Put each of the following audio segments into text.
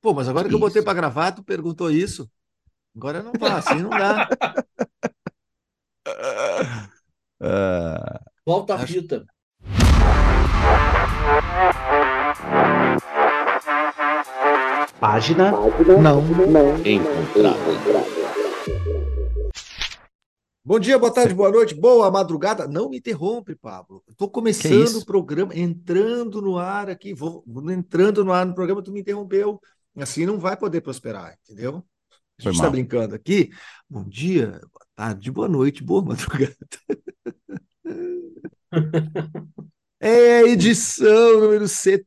Pô, mas agora que eu botei para gravar, tu perguntou isso. Agora não vá, assim não dá. Uh, Volta a fita. Página, não, não encontrada. Bom dia, boa tarde, boa noite, boa madrugada. Não me interrompe, Pablo. Estou começando o programa, entrando no ar aqui, vou entrando no ar no programa, tu me interrompeu. Assim não vai poder prosperar, entendeu? A gente está brincando aqui. Bom dia, boa tarde, boa noite, boa madrugada. é a edição número 70.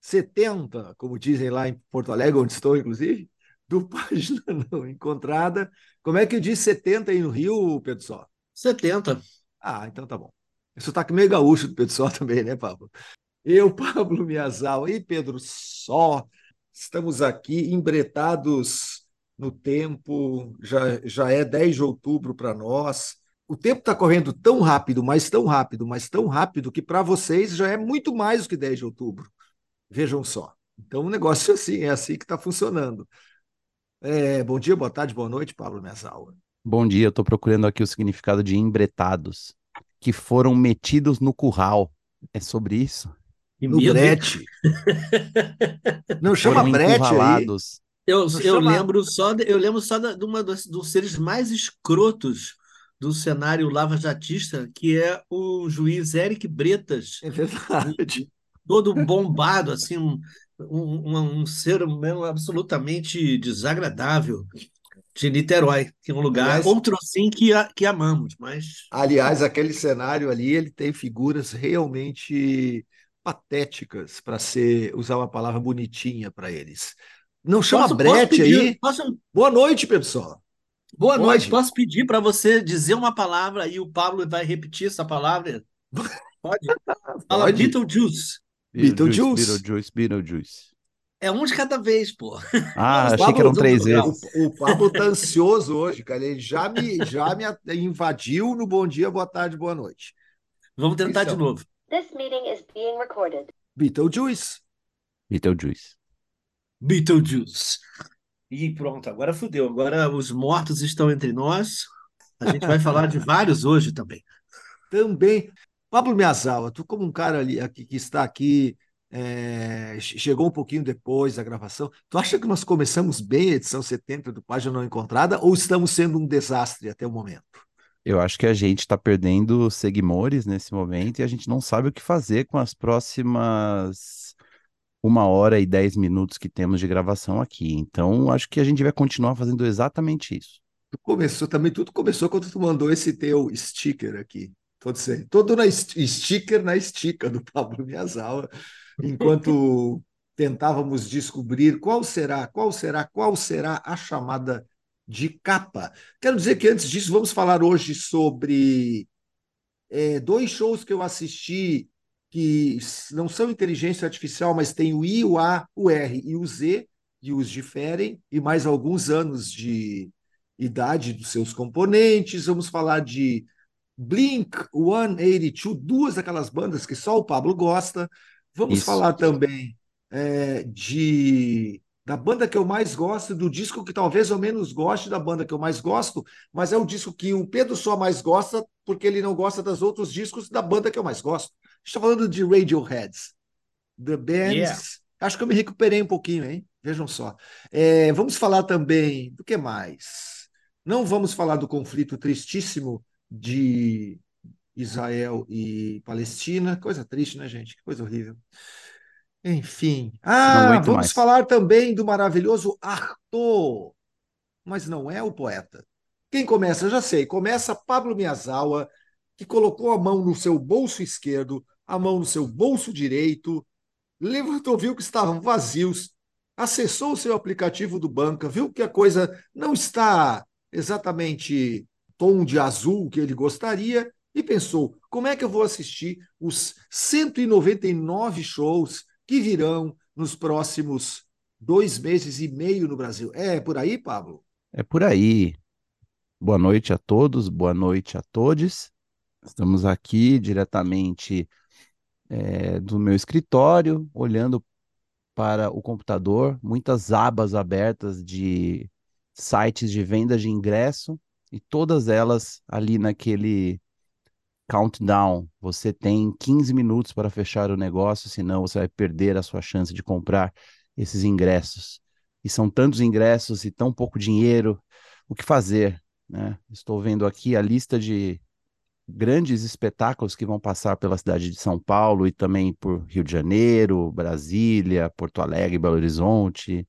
70, como dizem lá em Porto Alegre, onde estou, inclusive, do Página Não Encontrada. Como é que diz 70 aí no Rio, Pedro Só? 70. Ah, então tá bom. Esse sotaque meio gaúcho do Pedro Só também, né, Pablo? Eu, Pablo Miazal e Pedro Só, estamos aqui embretados no tempo, já, já é 10 de outubro para nós. O tempo está correndo tão rápido, mas tão rápido, mas tão rápido, que para vocês já é muito mais do que 10 de outubro. Vejam só. Então o negócio é assim, é assim que está funcionando. É, bom dia, boa tarde, boa noite, Pablo Miazal. Bom dia, eu estou procurando aqui o significado de embretados, que foram metidos no curral. É sobre isso? No brete. Não chama brete aí. Eu, eu lembro só de, eu lembro só de uma dos, dos seres mais escrotos do cenário lava-jatista, que é o juiz Eric Bretas. É verdade. Todo bombado, assim, um, um, um ser humano absolutamente desagradável de Niterói, que é um lugar aliás, outro assim que, que amamos, mas aliás aquele cenário ali ele tem figuras realmente patéticas para ser usar uma palavra bonitinha para eles. Não chama posso, brete posso pedir, aí. Posso... Boa noite, pessoal. Boa Pode. noite. Posso pedir para você dizer uma palavra e o Pablo vai repetir essa palavra? Pode? Fala Pode. Beetlejuice. Beetlejuice. Beetlejuice, Beetlejuice. É um de cada vez, pô. Ah, achei Pablo, que eram três vezes. O, o Pablo tá ansioso hoje, cara. Ele já me, já me invadiu no bom dia, boa tarde, boa noite. Vamos tentar de novo. This meeting is being recorded. Beetlejuice. Beetlejuice. Beetlejuice. E pronto, agora fudeu. Agora os mortos estão entre nós. A gente vai falar de vários hoje também. Também. Pablo Miyazawa, tu como um cara ali aqui, que está aqui, é, chegou um pouquinho depois da gravação, tu acha que nós começamos bem a edição 70 do Página Não Encontrada ou estamos sendo um desastre até o momento? Eu acho que a gente está perdendo seguidores nesse momento e a gente não sabe o que fazer com as próximas uma hora e dez minutos que temos de gravação aqui. Então, acho que a gente vai continuar fazendo exatamente isso. Começou também, tudo começou quando tu mandou esse teu sticker aqui. Todo, todo na sticker na estica do Pablo Miyazawa, enquanto tentávamos descobrir qual será, qual será, qual será a chamada de capa. Quero dizer que antes disso, vamos falar hoje sobre é, dois shows que eu assisti que não são inteligência artificial, mas tem o I, o A, o R e o Z, e os diferem, e mais alguns anos de idade dos seus componentes. Vamos falar de Blink 182, duas daquelas bandas que só o Pablo gosta. Vamos Isso. falar também é, de da banda que eu mais gosto, do disco que talvez eu menos goste da banda que eu mais gosto, mas é o disco que o Pedro só mais gosta porque ele não gosta dos outros discos da banda que eu mais gosto. Estou falando de Radioheads, The Bands. Yeah. Acho que eu me recuperei um pouquinho, hein? Vejam só. É, vamos falar também do que mais? Não vamos falar do conflito tristíssimo de Israel e Palestina. Coisa triste, né, gente? Que coisa horrível. Enfim. Ah, vamos mais. falar também do maravilhoso Arthur, mas não é o poeta. Quem começa, já sei, começa Pablo Miyazawa, que colocou a mão no seu bolso esquerdo, a mão no seu bolso direito, levantou, viu que estavam vazios, acessou o seu aplicativo do banco, viu que a coisa não está exatamente tom de azul que ele gostaria e pensou: como é que eu vou assistir os 199 shows que virão nos próximos dois meses e meio no Brasil. É por aí, Pablo? É por aí. Boa noite a todos, boa noite a todos. Estamos aqui diretamente é, do meu escritório, olhando para o computador, muitas abas abertas de sites de venda de ingresso e todas elas ali naquele countdown. Você tem 15 minutos para fechar o negócio, senão você vai perder a sua chance de comprar esses ingressos. E são tantos ingressos e tão pouco dinheiro. O que fazer? Né? Estou vendo aqui a lista de grandes espetáculos que vão passar pela cidade de São Paulo e também por Rio de Janeiro, Brasília, Porto Alegre, Belo Horizonte,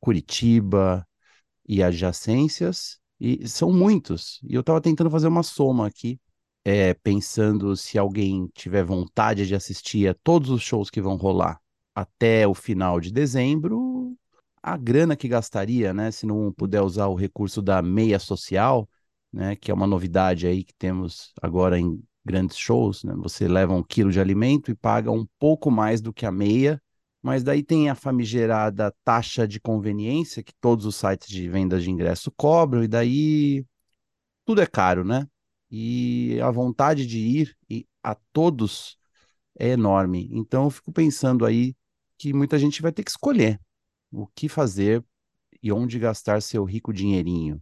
Curitiba e adjacências. E são muitos. E eu estava tentando fazer uma soma aqui, é, pensando se alguém tiver vontade de assistir a todos os shows que vão rolar até o final de dezembro, a grana que gastaria, né? Se não puder usar o recurso da meia social, né? Que é uma novidade aí que temos agora em grandes shows, né? Você leva um quilo de alimento e paga um pouco mais do que a meia, mas daí tem a famigerada taxa de conveniência que todos os sites de venda de ingresso cobram, e daí tudo é caro, né? E a vontade de ir a todos é enorme. Então eu fico pensando aí que muita gente vai ter que escolher o que fazer e onde gastar seu rico dinheirinho.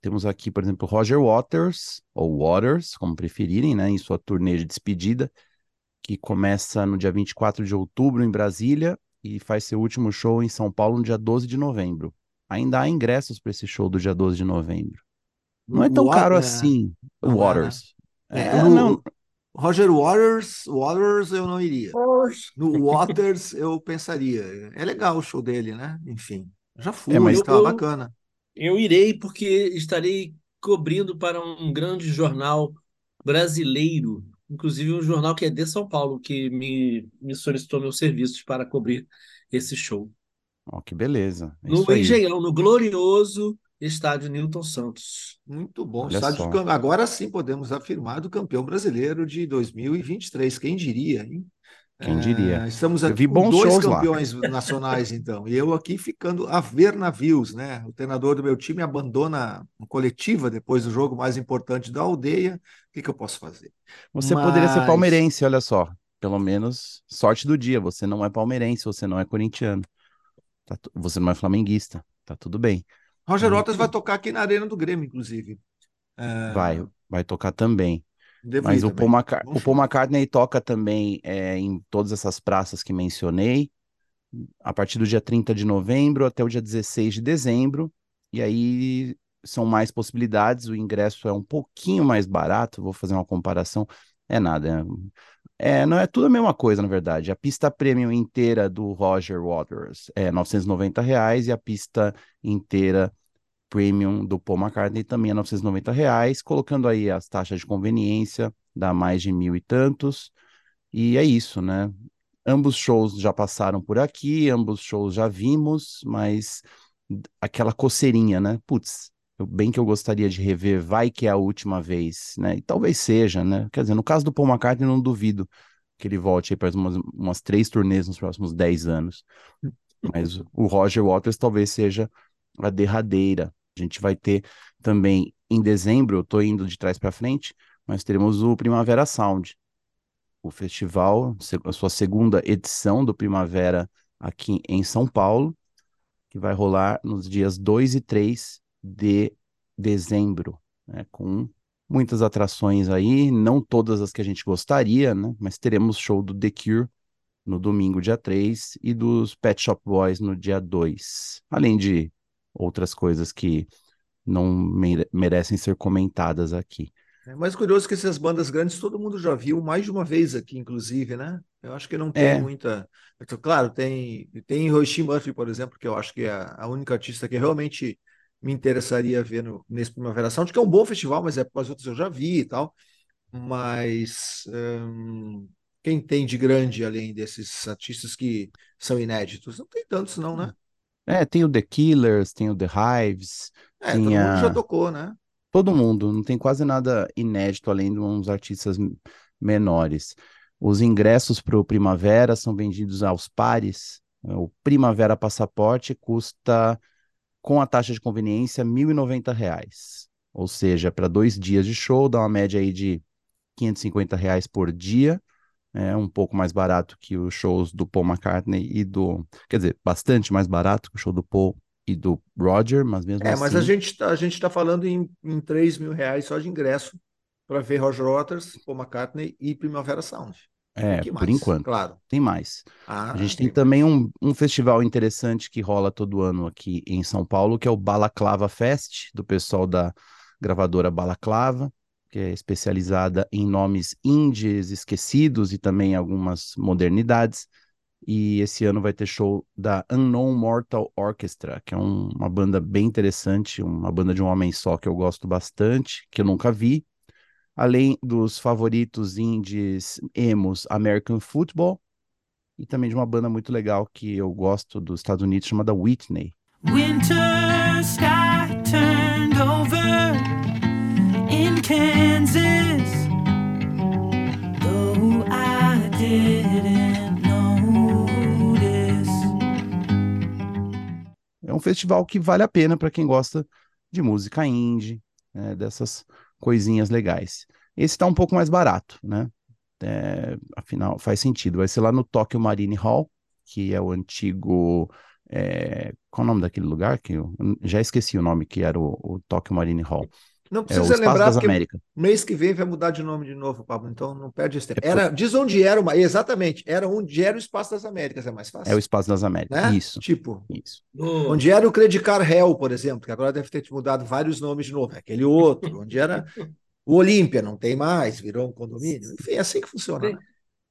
Temos aqui, por exemplo, Roger Waters, ou Waters, como preferirem, né, em sua turnê de despedida, que começa no dia 24 de outubro em Brasília e faz seu último show em São Paulo no dia 12 de novembro. Ainda há ingressos para esse show do dia 12 de novembro. Não é tão caro é. assim, o Waters. É, é, é, não, Roger Waters, Waters eu não iria. No Waters eu pensaria. É legal o show dele, né? Enfim, já fui, é, mas estava bacana. Eu irei porque estarei cobrindo para um grande jornal brasileiro, inclusive um jornal que é de São Paulo, que me, me solicitou meus serviços para cobrir esse show. Oh, que beleza. É no Engenhão, no glorioso Estádio Newton Santos. Muito bom. Estádio Agora sim podemos afirmar do campeão brasileiro de 2023. Quem diria, hein? Quem diria? É, estamos aqui com dois campeões lá. nacionais, então. E eu aqui ficando a ver navios, né? O treinador do meu time abandona a coletiva depois do jogo mais importante da aldeia. O que, que eu posso fazer? Você Mas... poderia ser palmeirense, olha só. Pelo menos sorte do dia. Você não é palmeirense, você não é corintiano. Tá, você não é flamenguista. Tá tudo bem. Roger Waters vai tocar aqui na Arena do Grêmio, inclusive. É... Vai, vai tocar também. Devo Mas o Paul, Maca... o Paul, McCartney toca também é, em todas essas praças que mencionei, a partir do dia 30 de novembro até o dia 16 de dezembro. E aí são mais possibilidades, o ingresso é um pouquinho mais barato, vou fazer uma comparação. É nada, é, é, não é tudo a mesma coisa, na verdade. A pista premium inteira do Roger Waters é 990 reais e a pista inteira premium do Paul McCartney também é 990 reais, colocando aí as taxas de conveniência, dá mais de mil e tantos. E é isso, né? Ambos shows já passaram por aqui, ambos shows já vimos, mas aquela coceirinha, né? Putz, bem que eu gostaria de rever, vai que é a última vez, né? E talvez seja, né? Quer dizer, no caso do Paul McCartney, não duvido que ele volte aí para umas, umas três turnês nos próximos dez anos. Mas o Roger Waters talvez seja a derradeira. A gente vai ter também em dezembro, eu estou indo de trás para frente, mas teremos o Primavera Sound, o festival, a sua segunda edição do Primavera aqui em São Paulo, que vai rolar nos dias 2 e 3 de dezembro, né, com muitas atrações aí, não todas as que a gente gostaria, né, mas teremos show do The Cure no domingo, dia 3, e dos Pet Shop Boys no dia 2, além de outras coisas que não merecem ser comentadas aqui. É mais curioso que essas bandas grandes todo mundo já viu mais de uma vez aqui, inclusive, né? Eu acho que não tem é. muita. Claro, tem, tem Hiroshi Murphy, por exemplo, que eu acho que é a única artista que realmente me interessaria ver no, nesse Primavera Sound, que é um bom festival, mas é as outras eu já vi e tal. Mas hum, quem tem de grande além desses artistas que são inéditos? Não tem tantos, não, né? É, tem o The Killers, tem o The Hives. É, todo mundo já tocou, né? Todo mundo, não tem quase nada inédito além de uns artistas menores. Os ingressos para o Primavera são vendidos aos pares. O Primavera Passaporte custa com a taxa de conveniência, R$ 1.090. Ou seja, para dois dias de show, dá uma média aí de 550 reais por dia. é um pouco mais barato que os shows do Paul McCartney e do. Quer dizer, bastante mais barato que o show do Paul e do Roger, mas mesmo É, assim. mas a gente tá, a gente tá falando em, em 3 mil reais só de ingresso para ver Roger Waters, Paul McCartney e Primavera Sound. É, que por enquanto. Claro. Tem mais. Ah, A gente tem também um, um festival interessante que rola todo ano aqui em São Paulo, que é o Balaclava Fest, do pessoal da gravadora Balaclava, que é especializada em nomes indies esquecidos e também algumas modernidades. E esse ano vai ter show da Unknown Mortal Orchestra, que é um- uma banda bem interessante, uma banda de um homem só que eu gosto bastante, que eu nunca vi. Além dos favoritos indies emos American Football, e também de uma banda muito legal que eu gosto dos Estados Unidos, chamada Whitney. Winter sky turned over in Kansas. Though I didn't notice. É um festival que vale a pena para quem gosta de música indie, né, dessas coisinhas legais. Esse está um pouco mais barato, né? É, afinal, faz sentido. Vai ser lá no Tokyo Marine Hall, que é o antigo. é, qual é o nome daquele lugar? Que eu já esqueci o nome, que era o, o Tokyo Marine Hall. Não É o precisa Espaço lembrar, das porque Américas. mês que vem vai mudar de nome de novo, Pablo, então não perde esse tempo. É Era, diz onde era uma. Exatamente, era onde era o Espaço das Américas, é mais fácil. É o Espaço das Américas. né? Isso, Tipo, isso. Onde era o Credicar Hell, por exemplo, que agora deve ter mudado vários nomes de novo. É aquele outro, onde era o Olímpia, não tem mais, virou um condomínio. Enfim, é assim que funciona. né?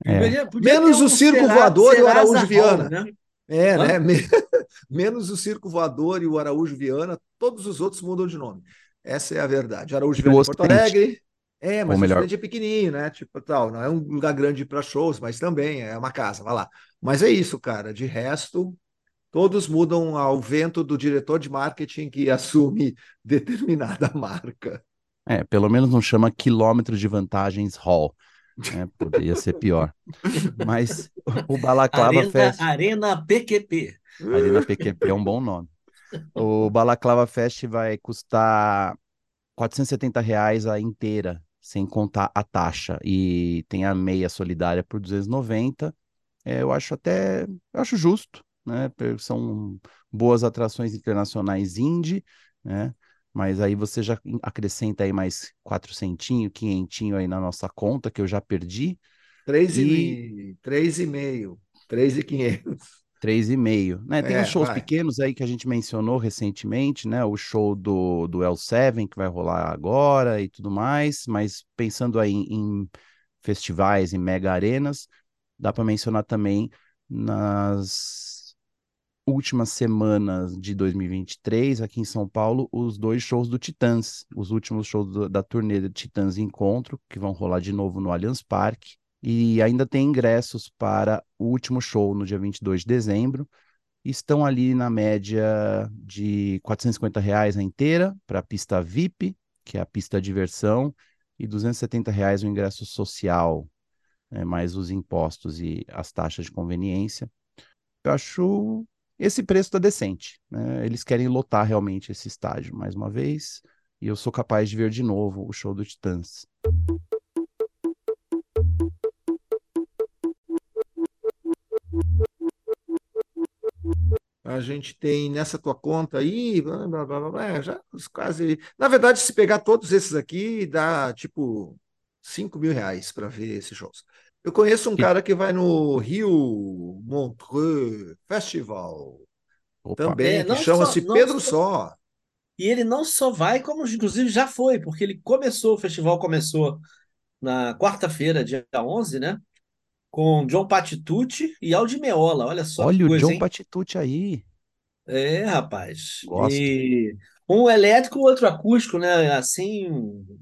É. Podia- podia Menos um o Circo Serasa- Voador e o Araújo Viana. né? É, né? Me- Menos o Circo Voador e o Araújo Viana, todos os outros mudam de nome. Essa é a verdade. Araújo E em Porto. Alegre. É, mas Ou o melhor- Ocidente é pequenininho, né? Tipo, tal, não é um lugar grande para shows, mas também é uma casa, vai lá. Mas é isso, cara. De resto, todos mudam ao vento do diretor de marketing que assume determinada marca. É, pelo menos não chama quilômetro de vantagens Hall. né? Poderia ser pior. Mas o Balaclava Arena, Fest. Arena PQP. Arena PQP é um bom nome. O Balaclava Fest vai custar 470 reais a inteira, sem contar a taxa. E tem a meia solidária por 290. É, eu acho até, eu acho justo, né? São boas atrações internacionais indie, né? Mas aí você já acrescenta aí mais 400, 500 aí na nossa conta, que eu já perdi. Três E- e, três e meio, três e quinhentos. 3,5, né? Tem É, uns shows vai. pequenos aí que a gente mencionou recentemente, né? O show do, do L7 que vai rolar agora e tudo mais, mas pensando aí em, em festivais, em mega arenas, dá para mencionar também nas últimas semanas de 2023, aqui em São Paulo, os dois shows do Titãs, os últimos shows do- da turnê do Titãs Encontro, que vão rolar de novo no Allianz Parque. E ainda tem ingressos para o último show no dia 22 de dezembro. Estão ali na média de 450 reais a inteira para a pista VIP, que é a pista diversão, e 270 reais o ingresso social, né, mais os impostos e as taxas de conveniência. Eu acho esse preço está decente. né? Eles querem lotar realmente esse estádio mais uma vez, e eu sou capaz de ver de novo o show do Titãs. A gente tem nessa tua conta aí, blá, blá, blá, blá, blá, já quase. Na verdade, se pegar todos esses aqui, dá tipo 5 mil reais para ver esses shows. Eu conheço um cara que vai no Rio Montreux Festival Opa, também, É, que chama-se Pedro só- Só. E ele não só vai, como inclusive já foi, porque ele começou, o festival começou na quarta-feira, dia 11, né? Com John Patitucci e Aldi Meola. Olha só olha que o coisa, John hein? Patitucci aí. É, rapaz. Gosto. E um elétrico, outro acústico, né? Assim,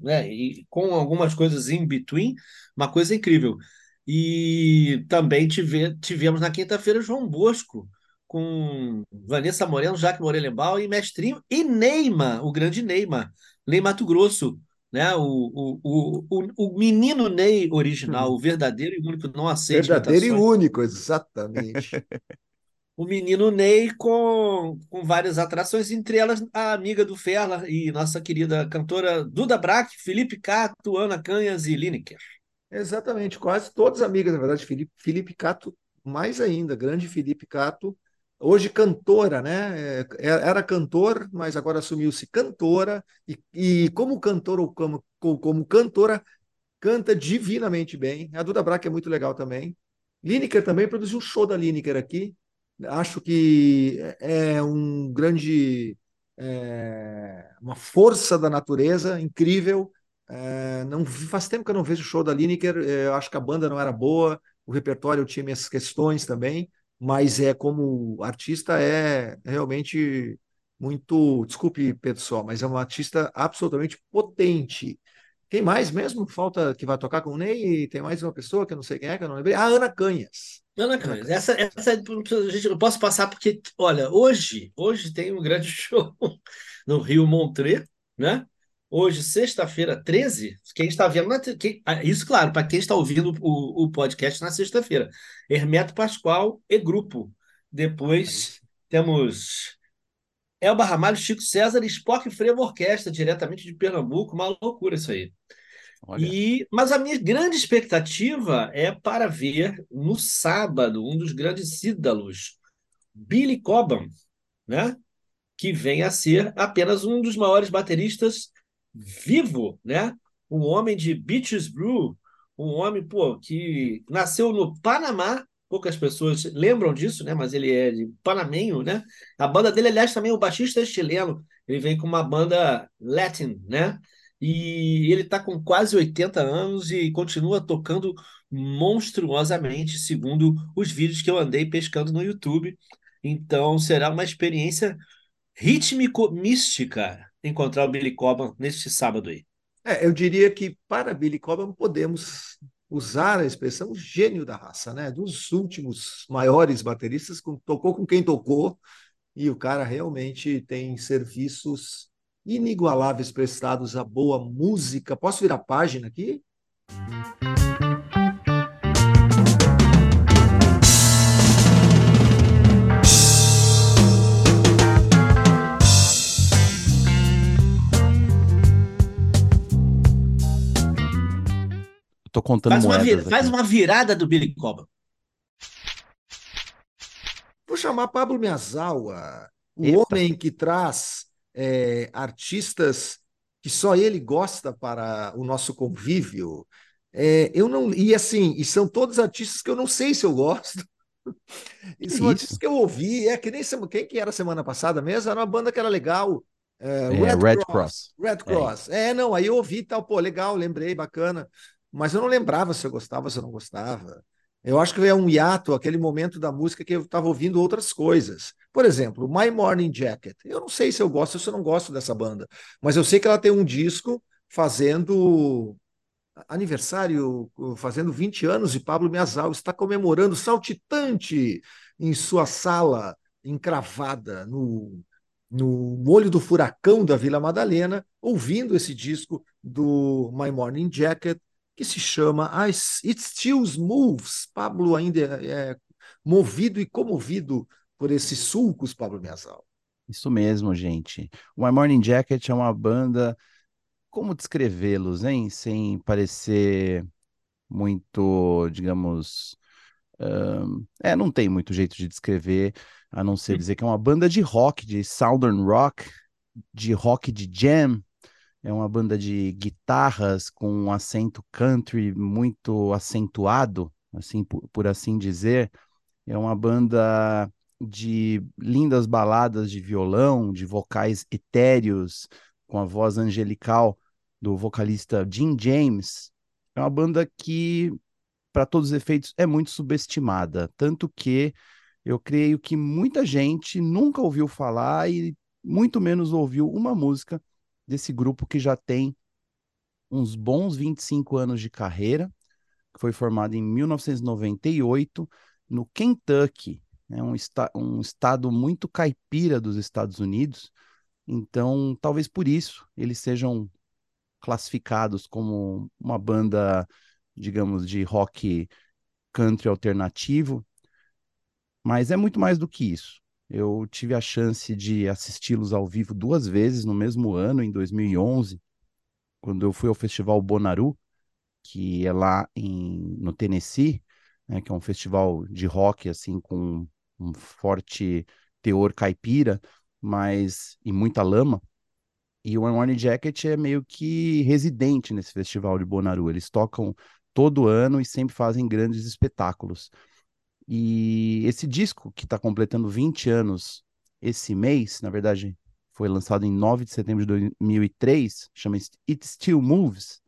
né? E com algumas coisas in between, uma coisa incrível. E também tive, tivemos na quinta-feira João Bosco com Vanessa Moreno, Jaque Morelenbaum e Mestrinho e Neymar, o grande Neymar, Ney Mato Grosso, né? O, o, o, o, menino Ney original, o verdadeiro e único, não aceite Verdadeiro e imitações. único, exatamente. o menino Ney com, com várias atrações, entre elas a amiga do Ferla e nossa querida cantora Duda Brack, Felipe Cato, Ana Canhas e Lineker. Exatamente, quase todas amigas, na verdade, Felipe, Felipe Cato, mais ainda, grande Felipe Cato, hoje cantora, né? É, Era cantor, mas agora assumiu-se cantora, e, e como cantor ou como, como cantora, canta divinamente bem. A Duda Braque é muito legal também. Lineker também produziu um show da Lineker aqui. Acho que é um grande, é, uma força da natureza incrível. É, não faz tempo que eu não vejo o show da Lineker. É, eu acho que a banda não era boa, o repertório tinha minhas questões também, mas é como artista é realmente muito, desculpe pessoal, mas é uma artista absolutamente potente. Quem mais mesmo? Falta que vai tocar com o Ney? Tem mais uma pessoa que eu não sei quem é, que eu não lembrei. Ah, Ana Canhas. Ana Canhas, essa, essa gente, eu posso passar porque, olha, hoje, hoje tem um grande show no Rio Montré, né? Hoje, sexta-feira, 13, quem está vendo, na, quem, ah, isso, claro, para quem está ouvindo o, o podcast na sexta-feira, Hermeto Pascoal e grupo. Depois temos Elba Ramalho, Chico César e Spock Frevo Orquestra, diretamente de Pernambuco, uma loucura isso aí. Olha, E, mas a minha grande expectativa é para ver no sábado um dos grandes ídolos, Billy Cobham, né? que vem a ser apenas um dos maiores bateristas vivo, né? Um homem de Beaches Brew, um homem pô, que nasceu no Panamá, poucas pessoas lembram disso, né? Mas ele é de panamenho, né? A banda dele, aliás, também o baixista é chileno. Ele vem com uma banda Latin, né? E ele está com quase 80 anos e continua tocando monstruosamente, segundo os vídeos que eu andei pescando no YouTube. Então será uma experiência rítmico-mística encontrar o Billy Cobham neste sábado aí. É, eu diria que para Billy Cobham podemos usar a expressão gênio da raça, né? Dos últimos maiores bateristas, com- tocou com quem tocou, e o cara realmente tem serviços inigualáveis prestados à boa música. Posso virar a página aqui? Tô contando Faz uma, moedas vi- faz aqui. uma virada do Billy Cobham. Vou chamar Pablo Miyazawa, o Eita. homem que traz é, artistas que só ele gosta para o nosso convívio. É, eu não e assim, e são todos artistas que eu não sei se eu gosto. E são isso? artistas que eu ouvi, é que nem quem que era semana passada mesmo, era uma banda que era legal, é, É, Red Cross. Red Cross. É, não, aí eu ouvi e tal, pô, legal, lembrei, bacana. Mas eu não lembrava se eu gostava, se eu não gostava. Eu acho que é um hiato, aquele momento da música que eu estava ouvindo outras coisas. Por exemplo, My Morning Jacket. Eu não sei se eu gosto ou se eu não gosto dessa banda, mas eu sei que ela tem um disco fazendo aniversário, fazendo 20 anos de Pablo Miazal, está comemorando saltitante em sua sala encravada no, no olho do furacão da Vila Madalena, ouvindo esse disco do My Morning Jacket, que se chama It Still Moves. Pablo ainda é, é movido e comovido por esses sulcos, Pablo Miazal. Isso mesmo, gente. O My Morning Jacket é uma banda. Como descrevê-los, hein? Sem parecer muito, digamos. é, não tem muito jeito de descrever, a não ser dizer que é uma banda de rock, de Southern Rock, de rock de jam. É uma banda de guitarras com um acento country muito acentuado, assim por, por assim dizer. É uma banda de lindas baladas de violão, de vocais etéreos, com a voz angelical do vocalista Jim James. É uma banda que, para todos os efeitos, é muito subestimada. Tanto que eu creio que muita gente nunca ouviu falar e muito menos ouviu uma música desse grupo que já tem uns bons 25 anos de carreira, que foi formado em 1998 no Kentucky, né, um, esta um estado muito caipira dos Estados Unidos. Então, talvez por isso eles sejam classificados como uma banda, digamos, de rock country alternativo. Mas é muito mais do que isso. Eu tive a chance de assisti-los ao vivo duas vezes no mesmo ano, em 2011, quando eu fui ao Festival Bonaru, que é lá em, no Tennessee, né, que é um festival de rock assim com um forte teor caipira, mas e muita lama. E o Morning Jacket é meio que residente nesse festival de Bonaru. Eles tocam todo ano e sempre fazem grandes espetáculos. E esse disco, que está completando 20 anos esse mês, na verdade, foi lançado em 9 de setembro de 2003, chama It Still Moves,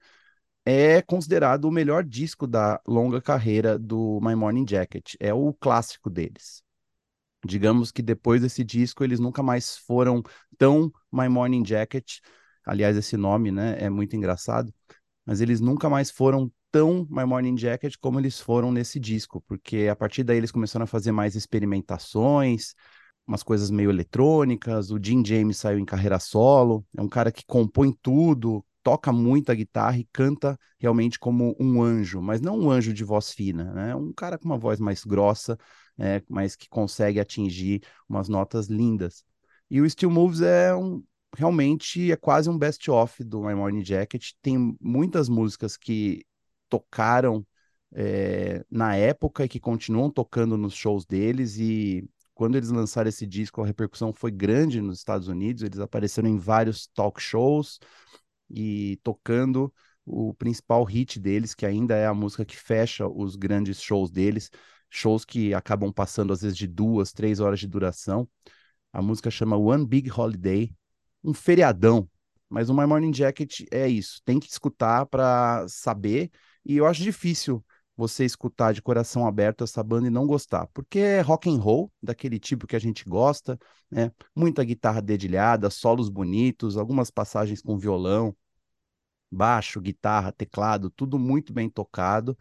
é considerado o melhor disco da longa carreira do My Morning Jacket. É o clássico deles. Digamos que depois desse disco eles nunca mais foram tão My Morning Jacket. Aliás, esse nome, né, é muito engraçado. Mas eles nunca mais foram tão My Morning Jacket como eles foram nesse disco, porque a partir daí eles começaram a fazer mais experimentações, umas coisas meio eletrônicas. O Jim James saiu em carreira solo, é um cara que compõe tudo, toca muita guitarra e canta realmente como um anjo, mas não um anjo de voz fina, né? Um cara com uma voz mais grossa, é, mas que consegue atingir umas notas lindas. E o Still Moves é um, realmente é quase um best-of do My Morning Jacket. Tem muitas músicas que tocaram é, na época e que continuam tocando nos shows deles. E quando eles lançaram esse disco, a repercussão foi grande nos Estados Unidos. Eles apareceram em vários talk shows e tocando o principal hit deles, que ainda é a música que fecha os grandes shows deles, shows que acabam passando às vezes de duas, três horas de duração. A música chama One Big Holiday, um feriadão. Mas o My Morning Jacket é isso, tem que escutar para saber. E eu acho difícil você escutar de coração aberto essa banda e não gostar, porque é rock and roll, daquele tipo que a gente gosta, né? Muita guitarra dedilhada, solos bonitos, algumas passagens com violão, baixo, guitarra, teclado, tudo muito bem tocado.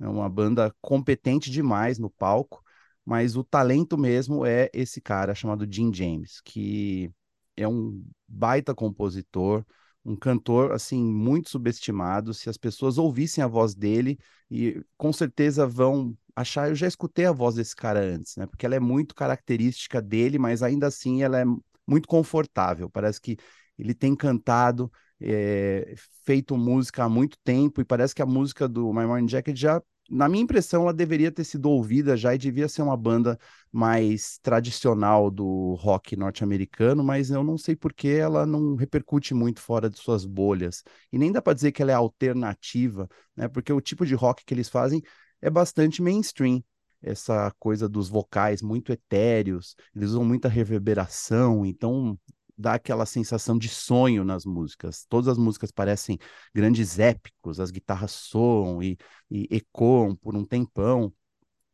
É uma banda competente demais no palco, mas o talento mesmo é esse cara chamado Jim James, que é um baita compositor, um cantor assim muito subestimado. Se as pessoas ouvissem a voz dele, e com certeza vão achar, eu já escutei a voz desse cara antes, né? Porque ela é muito característica dele, mas ainda assim ela é muito confortável. Parece que ele tem cantado, é, feito música há muito tempo, e parece que a música do My Morning Jacket já na minha impressão, ela deveria ter sido ouvida já e devia ser uma banda mais tradicional do rock norte-americano, mas eu não sei por que ela não repercute muito fora de suas bolhas. E nem dá para dizer que ela é alternativa, né? Porque o tipo de rock que eles fazem é bastante mainstream. Essa coisa dos vocais muito etéreos, eles usam muita reverberação, então dá aquela sensação de sonho nas músicas. Todas as músicas parecem grandes épicos, as guitarras soam e, e ecoam por um tempão.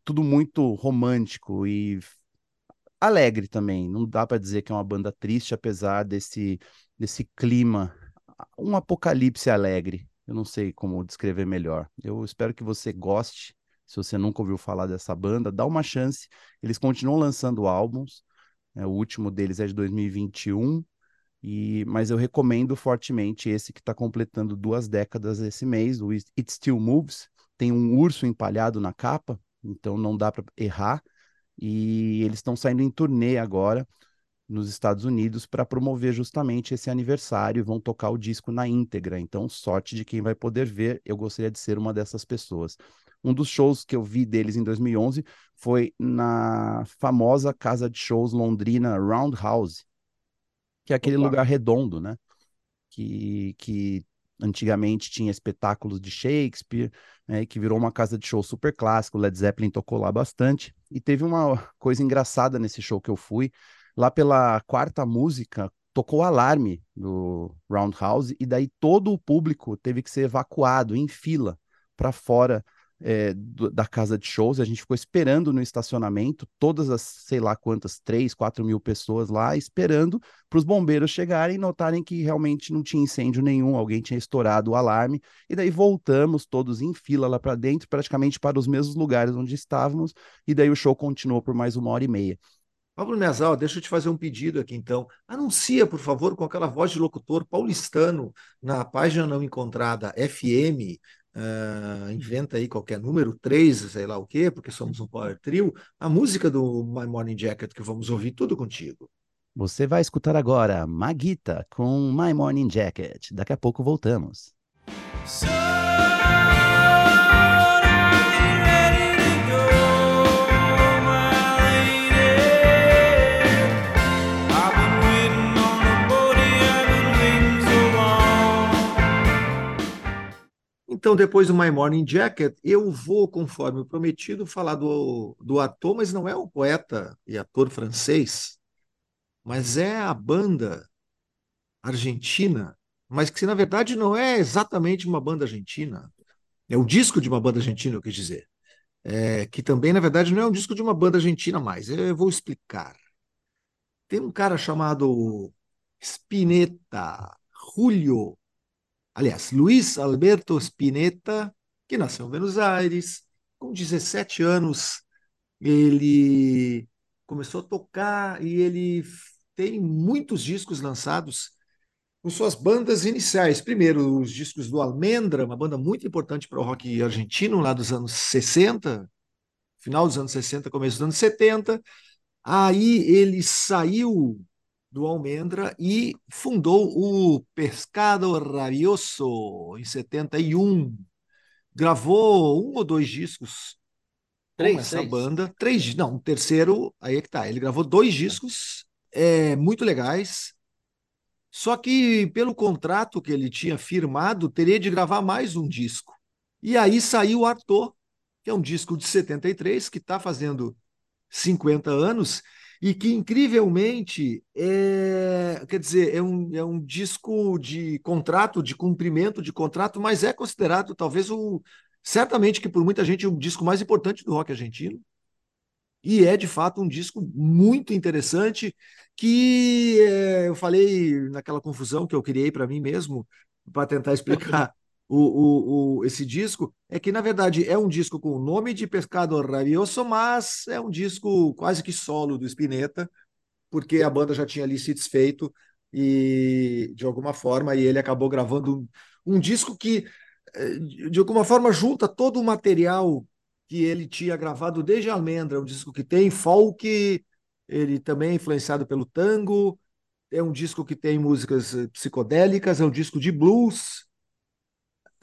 Tudo muito romântico e alegre também. Não dá para dizer que é uma banda triste, apesar desse, desse clima, um apocalipse alegre. Eu não sei como descrever melhor. Eu espero que você goste. Se você nunca ouviu falar dessa banda, dá uma chance. Eles continuam lançando álbuns. É, o último deles é de 2021, e, mas eu recomendo fortemente esse que está completando duas décadas esse mês, o It Still Moves. Tem um urso empalhado na capa, então não dá para errar. E eles estão saindo em turnê agora nos Estados Unidos para promover justamente esse aniversário e vão tocar o disco na íntegra. Então, sorte de quem vai poder ver. Eu gostaria de ser uma dessas pessoas. Um dos shows que eu vi deles em 2011 foi na famosa casa de shows londrina Roundhouse, que é aquele Opa. lugar redondo, né? Que, que antigamente tinha espetáculos de Shakespeare, né, que virou uma casa de show super clássico. Led Zeppelin tocou lá bastante. E teve uma coisa engraçada nesse show que eu fui. Lá pela quarta música, tocou o alarme do Roundhouse, e daí todo o público teve que ser evacuado em fila para fora é, do, da casa de shows, a gente ficou esperando no estacionamento, todas as, sei lá quantas, 3, 4 mil pessoas lá, esperando para os bombeiros chegarem e notarem que realmente não tinha incêndio nenhum, alguém tinha estourado o alarme, e daí voltamos todos em fila lá para dentro, praticamente para os mesmos lugares onde estávamos, e daí o show continuou por mais uma hora e meia. Pablo Nezal, deixa eu te fazer um pedido aqui então. Anuncia, por favor, com aquela voz de locutor paulistano na página não encontrada FM Uh, inventa aí qualquer número, três, sei lá o quê, porque somos um power trio, a música do My Morning Jacket que vamos ouvir tudo contigo. Você vai escutar agora Maguita com My Morning Jacket. Daqui a pouco voltamos. So... Então, depois do My Morning Jacket, eu vou, conforme prometido, falar do, do ator, mas não é o poeta e ator francês, mas é a banda argentina, mas que na verdade não é exatamente uma banda argentina. É o disco de uma banda argentina, eu quis dizer. É, que também, na verdade, não é um disco de uma banda argentina mais. Eu vou explicar. Tem um cara chamado Spinetta, Julio, aliás, Luiz Alberto Spinetta, que nasceu em Buenos Aires, com 17 anos, ele começou a tocar e ele tem muitos discos lançados com suas bandas iniciais. Primeiro, os discos do Almendra, uma banda muito importante para o rock argentino, lá dos anos 60, final dos anos 60, começo dos anos 70. Aí ele saiu do Almendra e fundou o Pescado Rabioso em 71. Gravou um ou dois discos Três, com essa três. banda. Três, não, um terceiro, aí é que tá. Ele gravou dois discos é, muito legais. Só que, pelo contrato que ele tinha firmado, teria de gravar mais um disco. E aí saiu o Arthur, que é um disco de 73, que está fazendo 50 anos, e que, incrivelmente, é, quer dizer, é um, é um disco de contrato, de cumprimento de contrato, mas é considerado talvez o. Certamente que por muita gente o disco mais importante do rock argentino. E é de fato um disco muito interessante que é, eu falei naquela confusão que eu criei para mim mesmo para tentar explicar o, o, o, esse disco é que na verdade é um disco com o nome de Pescado Rabioso, mas é um disco quase que solo do Spinetta, porque a banda já tinha ali se desfeito e de alguma forma e ele acabou gravando um, um disco que eh, de alguma forma junta todo o material que ele tinha gravado desde Almendra, um disco que tem folk, ele também é influenciado pelo tango, é um disco que tem músicas eh, psicodélicas, é um disco de blues.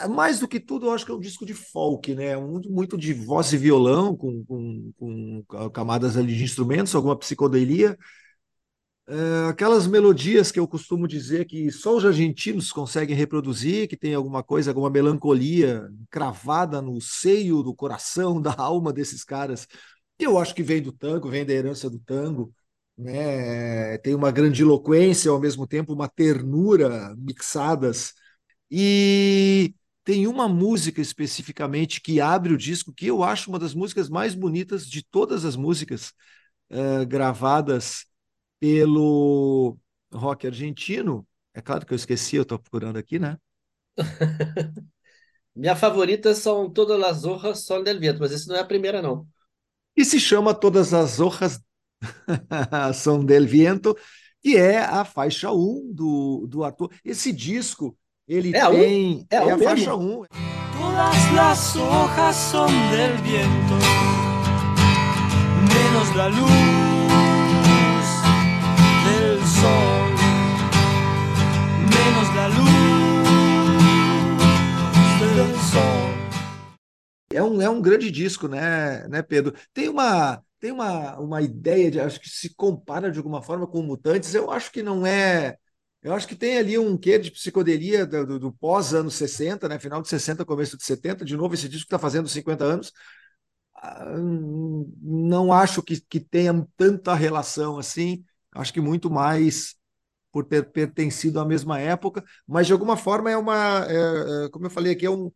Mais do que tudo, eu acho que é um disco de folk, né? Muito, muito de voz e violão, com, com, com camadas ali de instrumentos, alguma psicodelia. É, aquelas melodias que eu costumo dizer que só os argentinos conseguem reproduzir, que tem alguma coisa, alguma melancolia cravada no seio do coração, da alma desses caras. Eu acho que vem do tango, vem da herança do tango, né? Tem uma grandiloquência, ao mesmo tempo uma ternura mixadas. E tem uma música especificamente que abre o disco que eu acho uma das músicas mais bonitas de todas as músicas uh, gravadas pelo rock argentino. É claro que eu esqueci, eu estou procurando aqui, né? Minha favorita são Todas as Hojas Son del Viento, mas essa não é a primeira, não. E se chama Todas as Hojas Son del Viento, que é a faixa 1 do, do ator. Esse disco, ele É a um? tem. É a um a mesmo? faixa 1. Todas las hojas son del viento, menos la luz del sol, menos la luz del sol. É um, é um grande disco, né, né, Pedro? Tem uma, tem uma, uma ideia de, acho que se compara de alguma forma com Mutantes, eu acho que não é. Eu acho que tem ali um quê de psicodelia do, do, do pós-anos 60, né? Final de 60, começo de 70. De novo, esse disco está fazendo 50 anos. Ah, Não acho que, que tenha tanta relação assim. Acho que muito mais por ter pertencido à mesma época, mas de alguma forma é uma, é, é, como eu falei aqui, é um,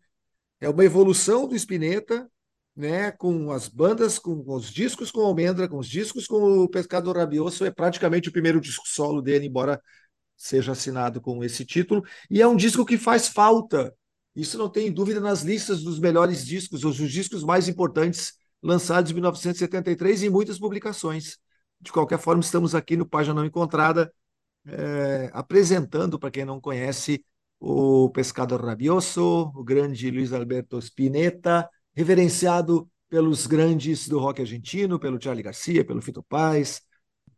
é uma evolução do Spinetta, né, com as bandas, com, com os discos com Almendra, com os discos com o Pescador Rabioso, é praticamente o primeiro disco solo dele, embora seja assinado com esse título, e é um disco que faz falta, isso não tem dúvida nas listas dos melhores discos, os, os discos mais importantes lançados em 1973 em muitas publicações. De qualquer forma, estamos aqui no Página Não Encontrada, eh, apresentando, para quem não conhece, o Pescador Rabioso, o grande Luiz Alberto Spinetta, reverenciado pelos grandes do rock argentino, pelo Charlie Garcia, pelo Fito Paz,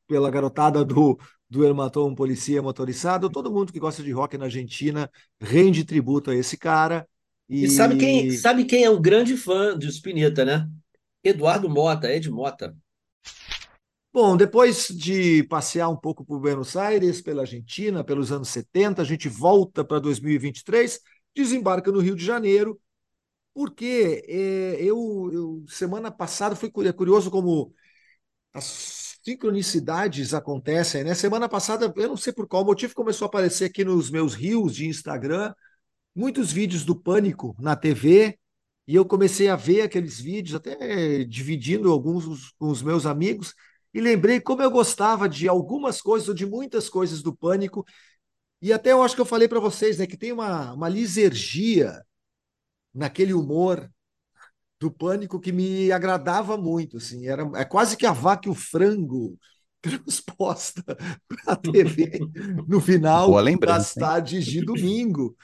pela garotada do, do El Matou um Policia Motorizado, todo mundo que gosta de rock na Argentina rende tributo a esse cara. E sabe quem, sabe quem é um grande fã do Spinetta, né? Eduardo Mota, Ed Mota. Bom, depois de passear um pouco por Buenos Aires, pela Argentina, pelos anos 70, a gente volta para 2023, desembarca no Rio de Janeiro porque é, eu, eu, semana passada fui cu- é curioso como as sincronicidades acontecem, né? Semana passada, eu não sei por qual motivo, começou a aparecer aqui nos meus rios de Instagram muitos vídeos do Pânico na TV, e eu comecei a ver aqueles vídeos, até dividindo alguns com os meus amigos, e lembrei como eu gostava de algumas coisas, ou de muitas coisas do Pânico, e até eu acho que eu falei para vocês, né, que tem uma, uma lisergia naquele humor do Pânico que me agradava muito, assim, era é quase que a vaca e o frango transposta para a TV no final das tardes de domingo.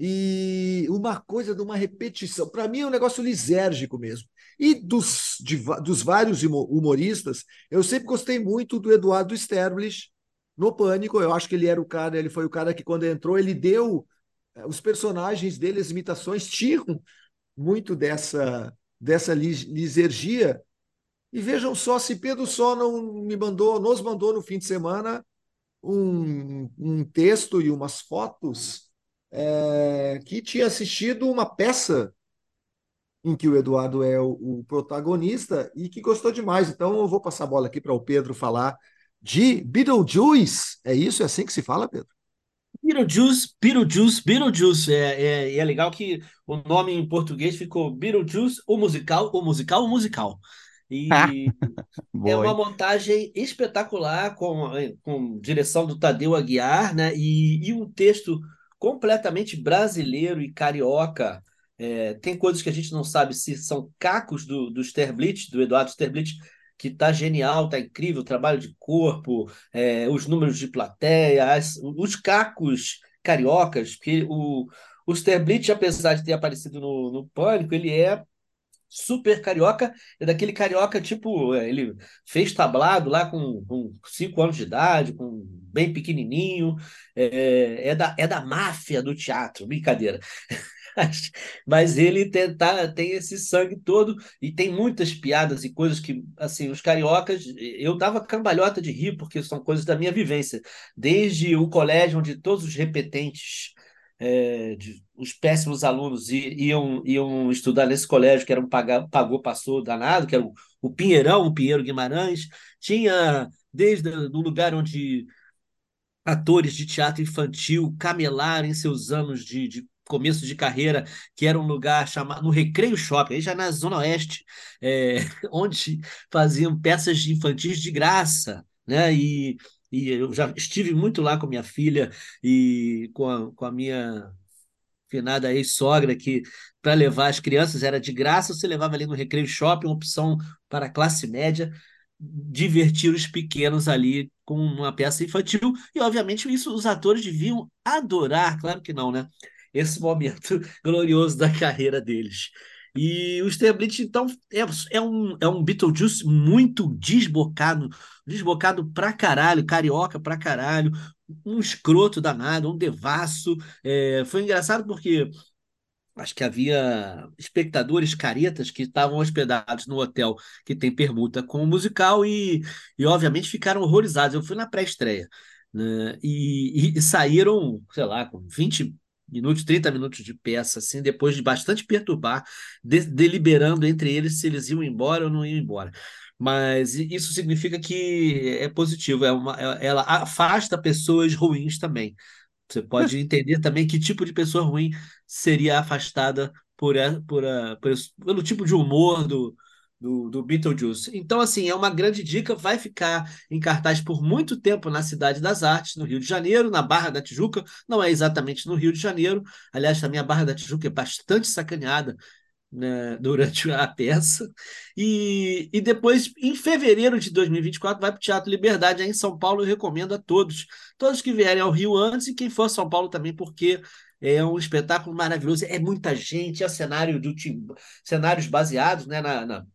E uma coisa de uma repetição, para mim é um negócio lisérgico mesmo. E dos, de, dos vários humoristas, eu sempre gostei muito do Eduardo Sterblich no Pânico. Eu acho que ele era o cara, ele foi o cara que quando entrou, ele deu eh, os personagens dele, as imitações tinham muito dessa dessa lisergia. E vejam só, se Pedro só não me mandou, nos mandou no fim de semana um, um texto e umas fotos é, que tinha assistido uma peça em que o Eduardo é o, o, protagonista e que gostou demais. Então eu vou passar a bola aqui para o Pedro falar de Beetlejuice. É isso? É assim que se fala, Pedro? Beetlejuice, Beetlejuice, Beetlejuice. É, é, é legal que o nome em português ficou Beetlejuice, o musical, o musical, o musical. E é uma montagem espetacular com, com direção do Tadeu Aguiar, né? E, e um texto completamente brasileiro e carioca. É, tem coisas que a gente não sabe se são cacos do, do Sterblitz, do Eduardo Sterblitz, que tá genial, tá incrível, o trabalho de corpo, é, os números de plateia, as, os cacos cariocas, porque o, o Sterblitz, apesar de ter aparecido no, no Pânico, ele é super carioca, é daquele carioca tipo, é, ele fez tablado lá com, com cinco anos de idade, com bem pequenininho, é, é, da, é da máfia do teatro, brincadeira. mas ele tem, tá, tem esse sangue todo e tem muitas piadas e coisas que, assim, os cariocas, eu dava cambalhota de rir, porque são coisas da minha vivência. Desde o colégio, onde todos os repetentes, é, de, os péssimos alunos iam, iam estudar nesse colégio, que era um pagou, passou danado, que era o, o Pinheirão, o Pinheiro Guimarães, tinha desde o lugar onde atores de teatro infantil camelaram em seus anos de, de começo de carreira, que era um lugar chamado no Recreio Shopping, já na Zona Oeste, é, onde faziam peças infantis de graça, né? E, e eu já estive muito lá com minha filha e com a, com a minha finada ex-sogra, que para levar as crianças era de graça, você levava ali no Recreio Shopping, opção para a classe média, divertir os pequenos ali com uma peça infantil, e obviamente isso os atores deviam adorar, claro que não, né? Esse momento glorioso da carreira deles. E o Sterblitz, então, é, é, um, é um Beetlejuice muito desbocado, desbocado pra caralho, carioca pra caralho, um escroto danado, um devasso. É, foi engraçado porque acho que havia espectadores caretas que estavam hospedados no hotel que tem permuta com o musical e, e obviamente, ficaram horrorizados. Eu fui na pré-estreia. Né? E, e, e, saíram, sei lá, com 20 minutos, 30 minutos de peça, assim, depois de bastante perturbar, de, deliberando entre eles se eles iam embora ou não iam embora. Mas isso significa que é positivo, é uma, é, ela afasta pessoas ruins também. Você pode entender também que tipo de pessoa ruim seria afastada por, por, por, pelo tipo de humor do, do, do Beetlejuice. Então, assim, é uma grande dica, vai ficar em cartaz por muito tempo na Cidade das Artes, no Rio de Janeiro, na Barra da Tijuca, não é exatamente no Rio de Janeiro, aliás, também a Barra da Tijuca é bastante sacaneada né, durante a peça, e, e depois, em fevereiro de 2024, vai para o Teatro Liberdade, aí em São Paulo, eu recomendo a todos, todos que vierem ao Rio antes, e quem for a São Paulo também, porque é um espetáculo maravilhoso, é muita gente, é cenário do cenários baseados né, na, na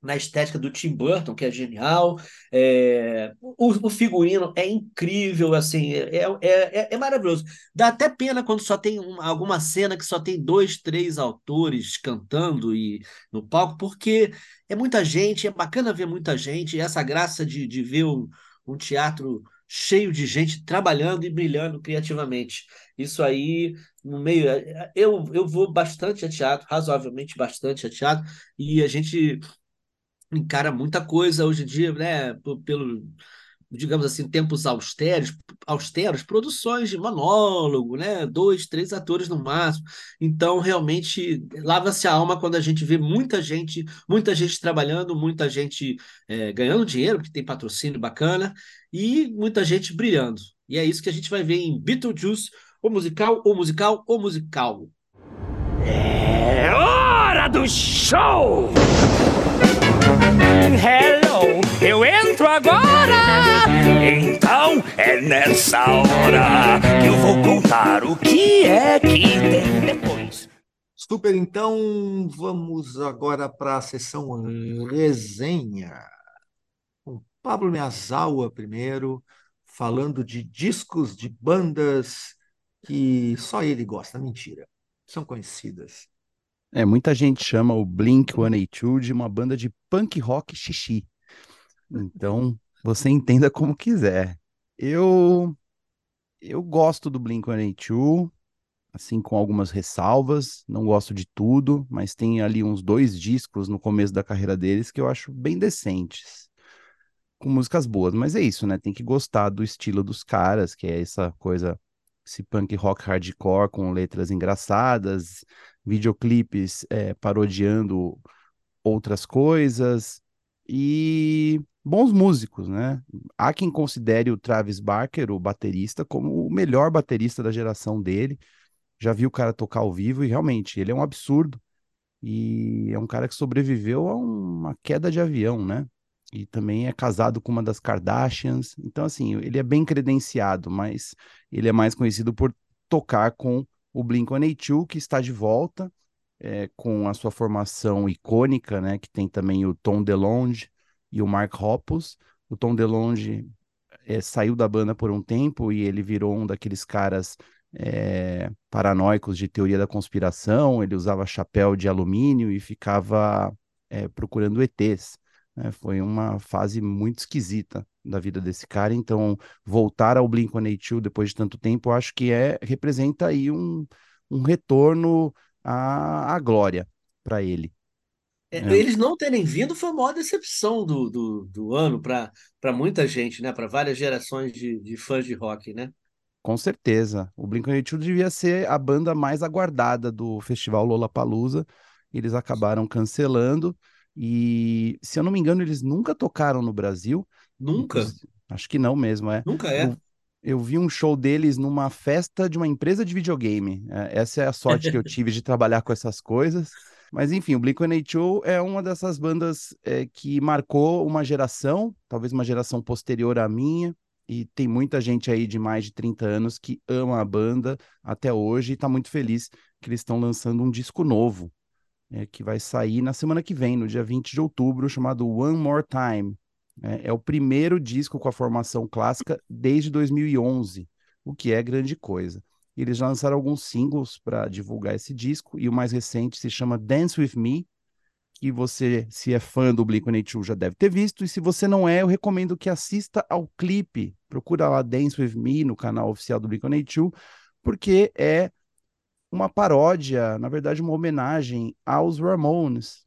na estética do Tim Burton, que é genial. É, o, o, figurino é incrível, assim, é, é, é, é, maravilhoso. Dá até pena quando só tem uma, alguma cena que só tem dois, três autores cantando e no palco, porque é muita gente, é bacana ver muita gente, essa graça de, de ver um, um teatro cheio de gente trabalhando e brilhando criativamente. Isso aí no meio. Eu, eu vou bastante a teatro, razoavelmente bastante a teatro, e a gente encara muita coisa hoje em dia, né? Pelo, digamos assim, tempos austeros, austeros, produções de monólogo, né? Dois, três atores no máximo. Então, realmente, lava-se a alma quando a gente vê muita gente, muita gente trabalhando, muita gente é, ganhando dinheiro, que tem patrocínio bacana, e muita gente brilhando. E é isso que a gente vai ver em Beetlejuice, o musical, o musical, o musical. É hora do show! Hello, eu entro agora. Então é nessa hora que eu vou contar o que é que tem depois. Super, então vamos agora para a sessão resenha. Com Pablo Miyazawa primeiro, falando de discos de bandas que só ele gosta. Mentira, são conhecidas. É, muita gente chama o Blink-182 de uma banda de punk rock xixi. Então, você entenda como quiser. Eu eu gosto do Blink-182, assim com algumas ressalvas, não gosto de tudo, mas tem ali uns dois discos no começo da carreira deles que eu acho bem decentes. Com músicas boas, mas é isso, né? Tem que gostar do estilo dos caras, que é essa coisa, esse punk rock hardcore com letras engraçadas, videoclipes é, parodiando outras coisas e bons músicos, né? Há quem considere o Travis Barker, o baterista, como o melhor baterista da geração dele. Já vi o cara tocar ao vivo e realmente ele é um absurdo. E é um cara que sobreviveu a uma queda de avião, né? E também é casado com uma das Kardashians. Então, assim, ele é bem credenciado, mas ele é mais conhecido por tocar com o Blink-182, que está de volta é, com a sua formação icônica, né, que tem também o Tom DeLonge e o Mark Hoppus. O Tom DeLonge é, saiu da banda por um tempo e ele virou um daqueles caras é, paranoicos de teoria da conspiração. Ele usava chapéu de alumínio e ficava é, procurando ETs. Né? Foi uma fase muito esquisita da vida desse cara. Então, voltar ao Blink-182 depois de tanto tempo, eu acho que é representa aí um, um retorno à, à glória para ele. É, é. Eles não terem vindo foi a maior decepção do, do, do ano para muita gente, né? Para várias gerações de, de fãs de rock, né? Com certeza. O Blink-182 devia ser a banda mais aguardada do festival Lollapalooza. Eles acabaram cancelando. E, se eu não me engano, eles nunca tocaram no Brasil. Nunca? Acho que não mesmo, é. Nunca é. Eu, eu vi um show deles numa festa de uma empresa de videogame. É, essa é a sorte que eu tive de trabalhar com essas coisas. Mas enfim, o Blink-182 é uma dessas bandas é, que marcou uma geração, talvez uma geração posterior à minha, e tem muita gente aí de mais de 30 anos que ama a banda até hoje e está muito feliz que eles estão lançando um disco novo é, que vai sair na semana que vem, no dia 20 de outubro, chamado One More Time. É, é o primeiro disco com a formação clássica desde 2011, o que é grande coisa. Eles já lançaram alguns singles para divulgar esse disco, e o mais recente se chama Dance With Me, que você, se é fã do Blink-182, já deve ter visto, e se você não é, eu recomendo que assista ao clipe. Procura lá Dance With Me no canal oficial do Blink-182, porque é uma paródia, na verdade, uma homenagem aos Ramones,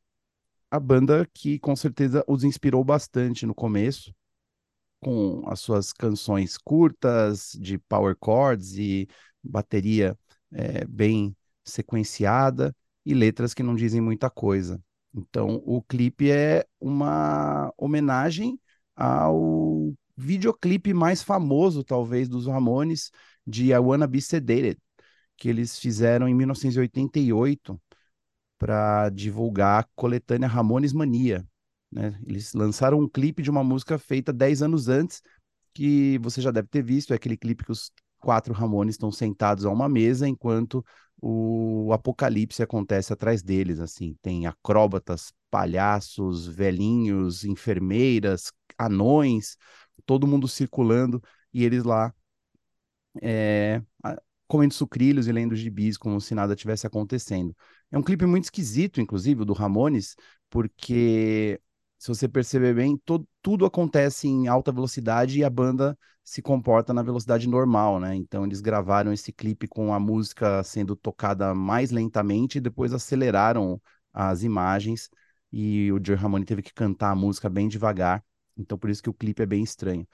a banda que com certeza os inspirou bastante no começo, com as suas canções curtas, de power chords e bateria é, bem sequenciada e letras que não dizem muita coisa. Então, o clipe é uma homenagem ao videoclipe mais famoso, talvez, dos Ramones, de I Wanna Be Sedated, que eles fizeram em 1988 para divulgar a coletânea Ramones Mania. Né? Eles lançaram um clipe de uma música feita 10 anos antes, que você já deve ter visto, é aquele clipe que os quatro Ramones estão sentados a uma mesa enquanto o apocalipse acontece atrás deles, assim, tem acróbatas, palhaços, velhinhos, enfermeiras, anões, todo mundo circulando e eles lá é, comendo sucrilhos e lendo gibis como se nada tivesse acontecendo. É um clipe muito esquisito, inclusive, do Ramones, porque se você perceber bem, tudo acontece em alta velocidade e a banda se comporta na velocidade normal, né? Então eles gravaram esse clipe com a música sendo tocada mais lentamente e depois aceleraram as imagens e o Joe Ramone teve que cantar a música bem devagar. Então por isso que o clipe é bem estranho.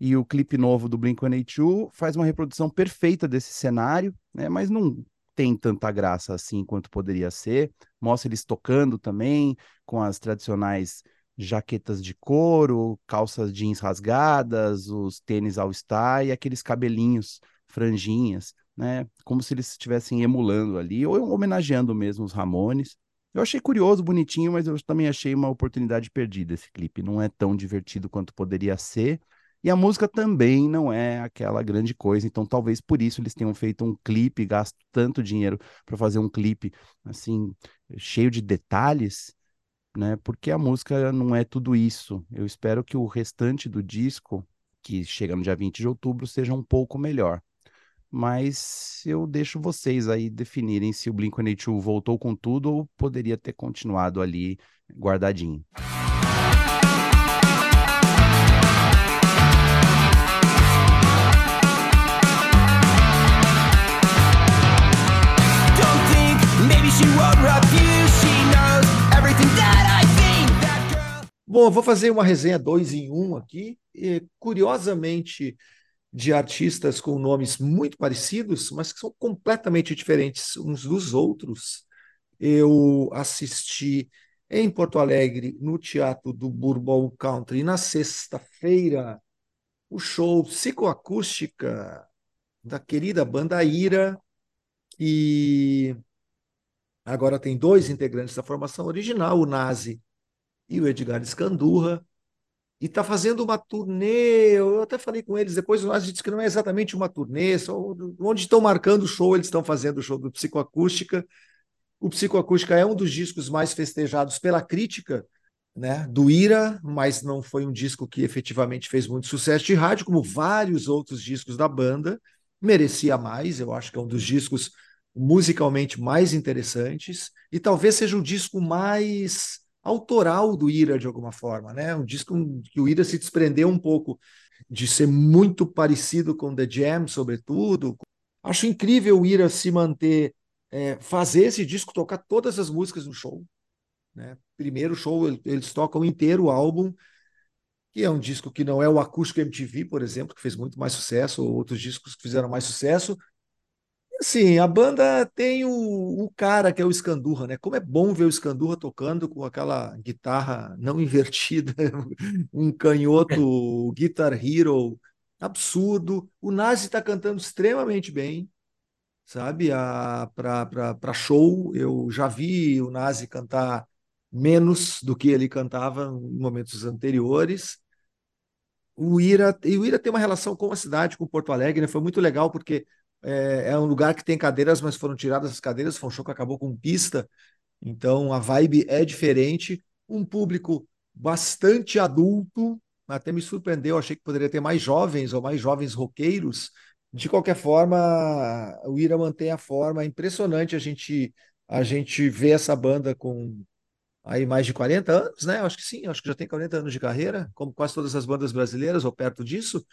E o clipe novo do Blink-182 faz uma reprodução perfeita desse cenário, né? Mas não tem tanta graça assim quanto poderia ser. Mostra eles tocando também com as tradicionais jaquetas de couro, calças jeans rasgadas, os tênis All-Star e aqueles cabelinhos, franjinhas, né? Como se eles estivessem emulando ali, ou homenageando mesmo os Ramones. Eu achei curioso, bonitinho, mas eu também achei uma oportunidade perdida esse clipe. Não é tão divertido quanto poderia ser. E a música também não é aquela grande coisa, então talvez por isso eles tenham feito um clipe, gasto tanto dinheiro para fazer um clipe assim, cheio de detalhes, né? Porque a música não é tudo isso. Eu espero que o restante do disco, que chega no dia 20 de outubro, seja um pouco melhor. Mas eu deixo vocês aí definirem se o Blink-182 voltou com tudo ou poderia ter continuado ali guardadinho. Bom, vou fazer uma resenha dois em um aqui, e, curiosamente de artistas com nomes muito parecidos, mas que são completamente diferentes uns dos outros. Eu assisti em Porto Alegre, no Teatro do Bourbon Country, na sexta-feira, o show psicoacústica da querida banda Ira, e agora tem dois integrantes da formação original, o Nazi e o Edgar Escandurra, e está fazendo uma turnê. Eu até falei com eles depois, a gente disse que não é exatamente uma turnê, só onde estão marcando o show, eles estão fazendo o show do Psicoacústica. O Psicoacústica é um dos discos mais festejados pela crítica né, do Ira, mas não foi um disco que efetivamente fez muito sucesso de rádio, como vários outros discos da banda. Merecia mais, eu acho que é um dos discos musicalmente mais interessantes, e talvez seja o disco mais autoral do Ira de alguma forma, né? Um disco que o Ira se desprendeu um pouco de ser muito parecido com The Jam, sobretudo. Acho incrível o Ira se manter, é, fazer esse disco, tocar todas as músicas no show. Né? Primeiro show, eles tocam inteiro o álbum, que é um disco que não é o acústico MTV, por exemplo, que fez muito mais sucesso, ou outros discos que fizeram mais sucesso, Sim, a banda tem o, o cara que é o Escandurra, né? Como é bom ver o Escandurra tocando com aquela guitarra não invertida, um canhoto Guitar Hero absurdo. O Nazi está cantando extremamente bem, sabe? Para show, eu já vi o Nazi cantar menos do que ele cantava em momentos anteriores. O Ira, e o Ira tem uma relação com a cidade, com Porto Alegre, né? Foi muito legal porque é, é, um lugar que tem cadeiras, mas foram tiradas as cadeiras. Que acabou com pista, então a vibe é diferente. Um público bastante adulto, até me surpreendeu. Achei que poderia ter mais jovens ou mais jovens roqueiros. De qualquer forma, o Ira mantém a forma. É impressionante a gente a gente ver essa banda com aí mais de 40 anos, né? Acho que sim, acho que já tem 40 anos de carreira, como quase todas as bandas brasileiras ou perto disso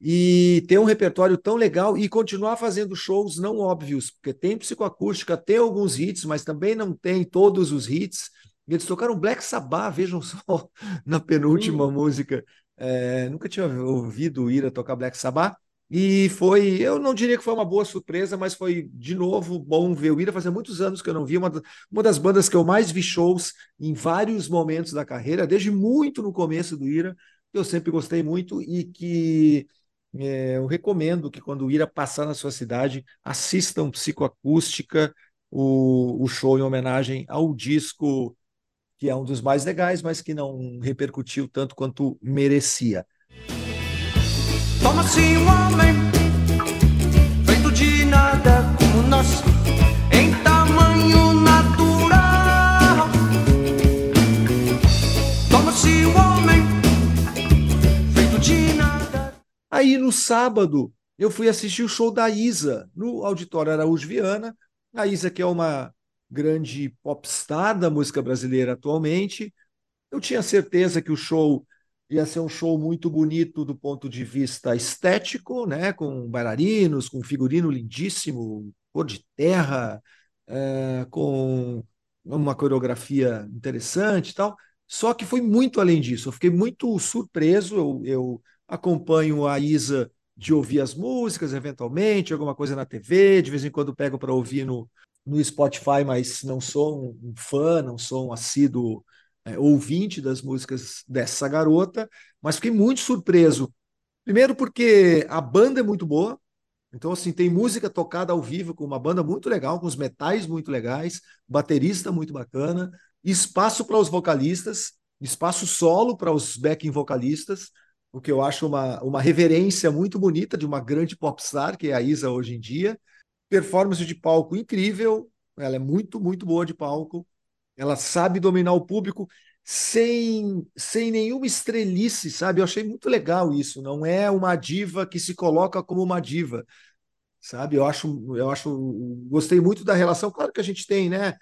e ter um repertório tão legal e continuar fazendo shows não óbvios, porque tem psicoacústica, tem alguns hits, mas também não tem todos os hits. Eles tocaram Black Sabbath, vejam só, na penúltima música. É, nunca tinha ouvido o Ira tocar Black Sabbath. E foi, eu não diria que foi uma boa surpresa, mas foi de novo bom ver o Ira. Fazia muitos anos que eu não vi uma, uma das bandas que eu mais vi shows em vários momentos da carreira, desde muito no começo do Ira, que eu sempre gostei muito e que é, eu recomendo que quando o Ira passar na sua cidade, assistam Psicoacústica, o, o show em homenagem ao disco que é um dos mais legais, mas que não repercutiu tanto quanto merecia. Toma-se um homem feito de nada como nós, Aí no sábado eu fui assistir o show da Isa no Auditório Araújo Viana. A Isa, que é uma grande popstar da música brasileira atualmente. Eu tinha certeza que o show ia ser um show muito bonito do ponto de vista estético, né? Com bailarinos, com figurino lindíssimo, cor de terra, é, com uma coreografia interessante e tal. Só que foi muito além disso. Eu fiquei muito surpreso. Eu, eu acompanho a Isa de ouvir as músicas, eventualmente, alguma coisa na TV, de vez em quando pego para ouvir no, no Spotify, mas não sou um, fã, não sou um assíduo é, ouvinte das músicas dessa garota, mas fiquei muito surpreso. Primeiro porque a banda é muito boa, então assim tem música tocada ao vivo com uma banda muito legal, com os metais muito legais, baterista muito bacana, espaço para os vocalistas, espaço solo para os backing vocalistas, o que eu acho uma, uma reverência muito bonita de uma grande popstar, que é a Isa hoje em dia. Performance de palco incrível, ela é muito, muito boa de palco, ela sabe dominar o público sem, sem nenhuma estrelice, sabe? Eu achei muito legal isso, não é uma diva que se coloca como uma diva, sabe? Eu acho, eu acho, gostei muito da relação, claro que a gente tem, né?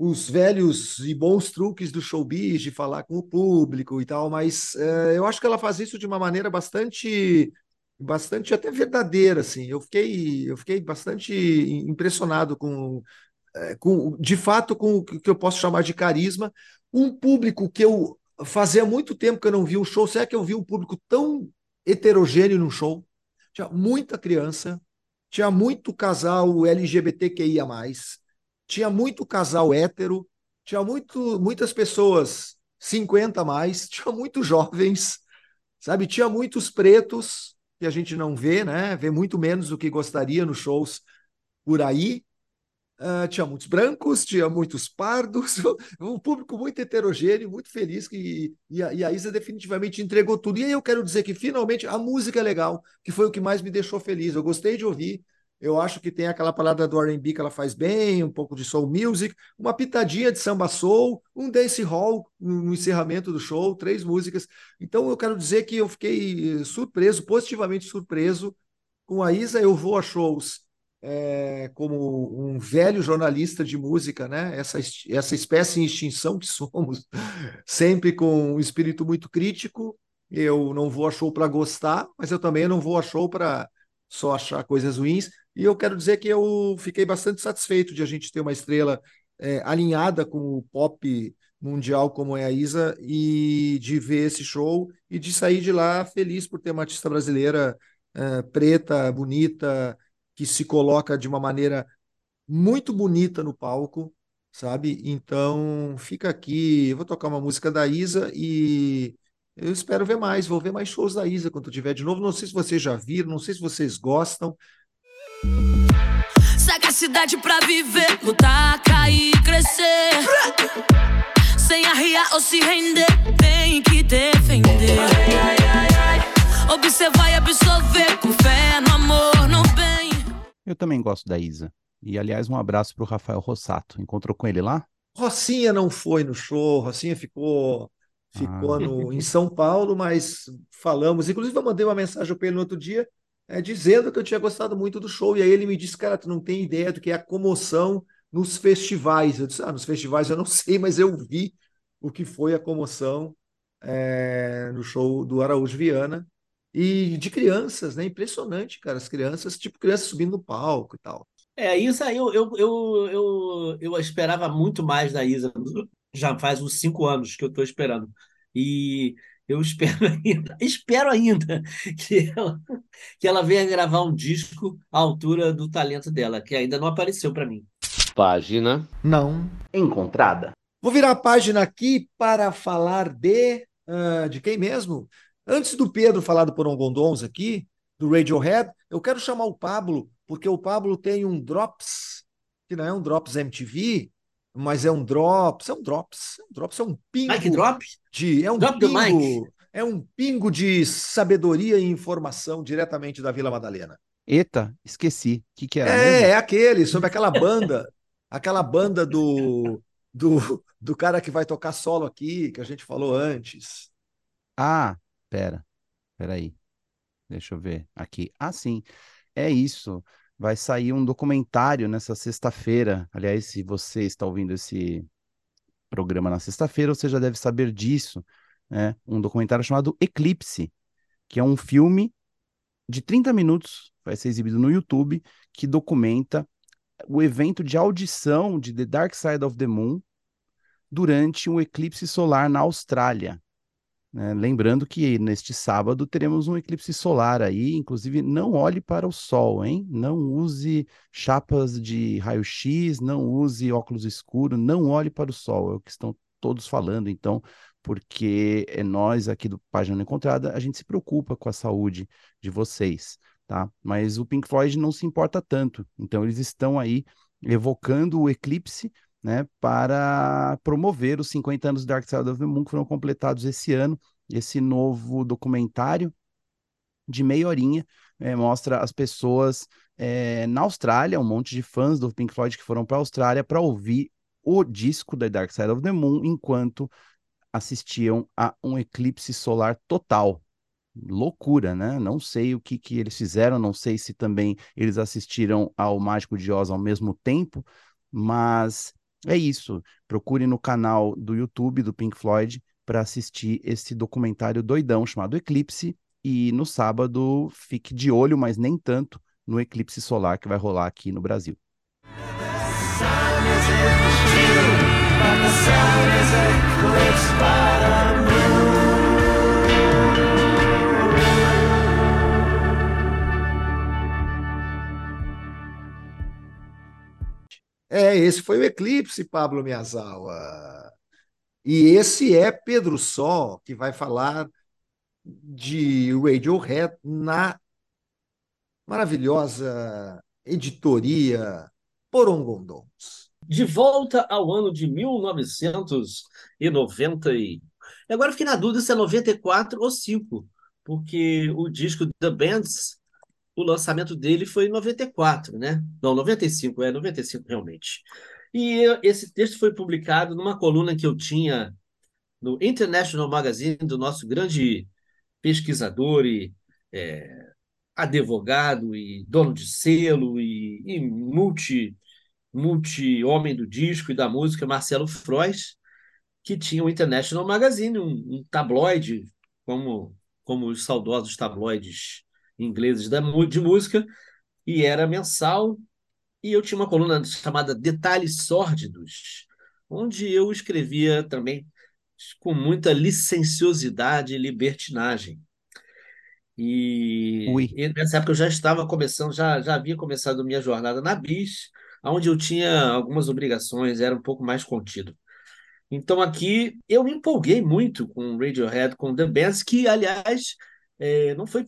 Os velhos e bons truques do showbiz de falar com o público e tal, mas é, eu acho que ela faz isso de uma maneira bastante bastante até verdadeira assim. Eu fiquei eu fiquei bastante impressionado com é, com de fato com o que eu posso chamar de carisma, um público que eu fazia muito tempo que eu não vi um show, será que eu vi um público tão heterogêneo no show? Tinha muita criança, tinha muito casal LGBTQIA+, tinha muito casal hétero, tinha muito, muitas pessoas 50 a mais, tinha muitos jovens, sabe? Tinha muitos pretos que a gente não vê, né? Vê muito menos do que gostaria nos shows por aí. Uh, tinha muitos brancos, tinha muitos pardos, um público muito heterogêneo, muito feliz, que, e, a, e a Isa definitivamente entregou tudo. E aí eu quero dizer que finalmente a música é legal, que foi o que mais me deixou feliz. Eu gostei de ouvir, eu acho que tem aquela palavra do R&B que ela faz bem, um pouco de soul music, uma pitadinha de samba soul, um dance hall no encerramento do show, três músicas. Então eu quero dizer que eu fiquei surpreso, positivamente surpreso com a Isa. Eu vou a shows é, como um velho jornalista de música, né? Essa, essa espécie em extinção que somos, sempre com um espírito muito crítico. Eu não vou a show para gostar, mas eu também não vou a show para só achar coisas ruins. E eu quero dizer que eu fiquei bastante satisfeito de a gente ter uma estrela é, alinhada com o pop mundial como é a Isa e de ver esse show e de sair de lá feliz por ter uma artista brasileira é, preta, bonita, que se coloca de uma maneira muito bonita no palco, sabe? Então fica aqui, eu vou tocar uma música da Isa e eu espero ver mais, vou ver mais shows da Isa quando tiver de novo. Não sei se vocês já viram, não sei se vocês gostam. Sagacidade pra viver, lutar, cair, crescer. Sem arriar ou se render, tem que defender. Observar e absorver, com fé no amor, no bem. Eu também gosto da Isa. E, aliás, um abraço pro Rafael Rossato. Encontrou com ele lá? Rocinha não foi no show, Rocinha ficou ficou ah. no, em São Paulo, mas falamos. Inclusive, eu mandei uma mensagem para ele no outro dia, é, dizendo que eu tinha gostado muito do show. E aí ele me disse, cara, tu não tem ideia do que é a comoção nos festivais. Eu disse, ah, nos festivais eu não sei, mas eu vi o que foi a comoção é, no show do Araújo Viana. E de crianças, né? Impressionante, cara. As crianças, tipo, crianças subindo no palco e tal. É, isso aí eu, eu, eu, eu, eu esperava muito mais da Isa já faz uns cinco anos que eu estou esperando. E eu espero ainda, espero ainda que ela, que ela venha gravar um disco à altura do talento dela, que ainda não apareceu para mim. Página não encontrada. Vou virar a página aqui para falar de uh, de quem mesmo? Antes do Pedro falar do Porongondons aqui, do Radiohead, eu quero chamar o Pablo, porque o Pablo tem um Drops, que não é um Drops MTV, mas é um drops, é um drops, é um drops é um pingo Mike drop? de é um drop pingo, é um pingo de sabedoria e informação diretamente da Vila Madalena. Eita, esqueci. O que, que era? É, mesmo? é aquele, sobre aquela banda, aquela banda do, do, do cara que vai tocar solo aqui, que a gente falou antes. Ah, pera, pera aí. Deixa eu ver aqui. Ah, sim, é isso vai sair um documentário nessa sexta-feira. Aliás, se você está ouvindo esse programa na sexta-feira, você já deve saber disso. né, um documentário chamado Eclipse, que é um filme de 30 minutos, vai ser exibido no YouTube, que documenta o evento de audição de The Dark Side of the Moon durante um eclipse solar na Austrália. Né? lembrando que neste sábado teremos um eclipse solar aí, inclusive não olhe para o sol, hein? Não use chapas de raio-x, não use óculos escuros, não olhe para o sol, é o que estão todos falando, então, porque é nós aqui do Página Encontrada, a gente se preocupa com a saúde de vocês, tá? Mas o Pink Floyd não se importa tanto, então eles estão aí evocando o eclipse né, para promover os 50 anos do Dark Side of the Moon, que foram completados esse ano. Esse novo documentário de meia horinha eh, mostra as pessoas eh, na Austrália, um monte de fãs do Pink Floyd que foram para a Austrália para ouvir o disco da Dark Side of the Moon enquanto assistiam a um eclipse solar total. Loucura, né? Não sei o que, que eles fizeram, não sei se também eles assistiram ao Mágico de Oz ao mesmo tempo, mas é isso. Procure no canal do YouTube do Pink Floyd para assistir esse documentário doidão chamado Eclipse. E no sábado, fique de olho, mas nem tanto, no eclipse solar que vai rolar aqui no Brasil. É, esse foi o Eclipse, Pablo Miyazawa. E esse é Pedro Só, que vai falar de Radiohead na maravilhosa editoria Porongondons. De volta ao ano de 1990. E... Agora fiquei na dúvida se é 94 ou 5, porque o disco The Bands, o lançamento dele foi em 94, né? Não, 95, é 95 realmente. E eu- esse texto foi publicado numa coluna que eu tinha no International Magazine, do nosso grande pesquisador e é, advogado e dono de selo e, e multi, multi-homem do disco e da música, Marcelo Frois, que tinha o International Magazine, um, um tabloide, como, como os saudosos tabloides ingleses da, de música, e era mensal. E eu tinha uma coluna chamada Detalhes Sórdidos, onde eu escrevia também com muita licenciosidade e libertinagem. E, e nessa época eu já estava começando, já, já havia começado minha jornada na BIS, onde eu tinha algumas obrigações, era um pouco mais contido. Então aqui eu me empolguei muito com Radiohead, com The Bands, que aliás eh, não foi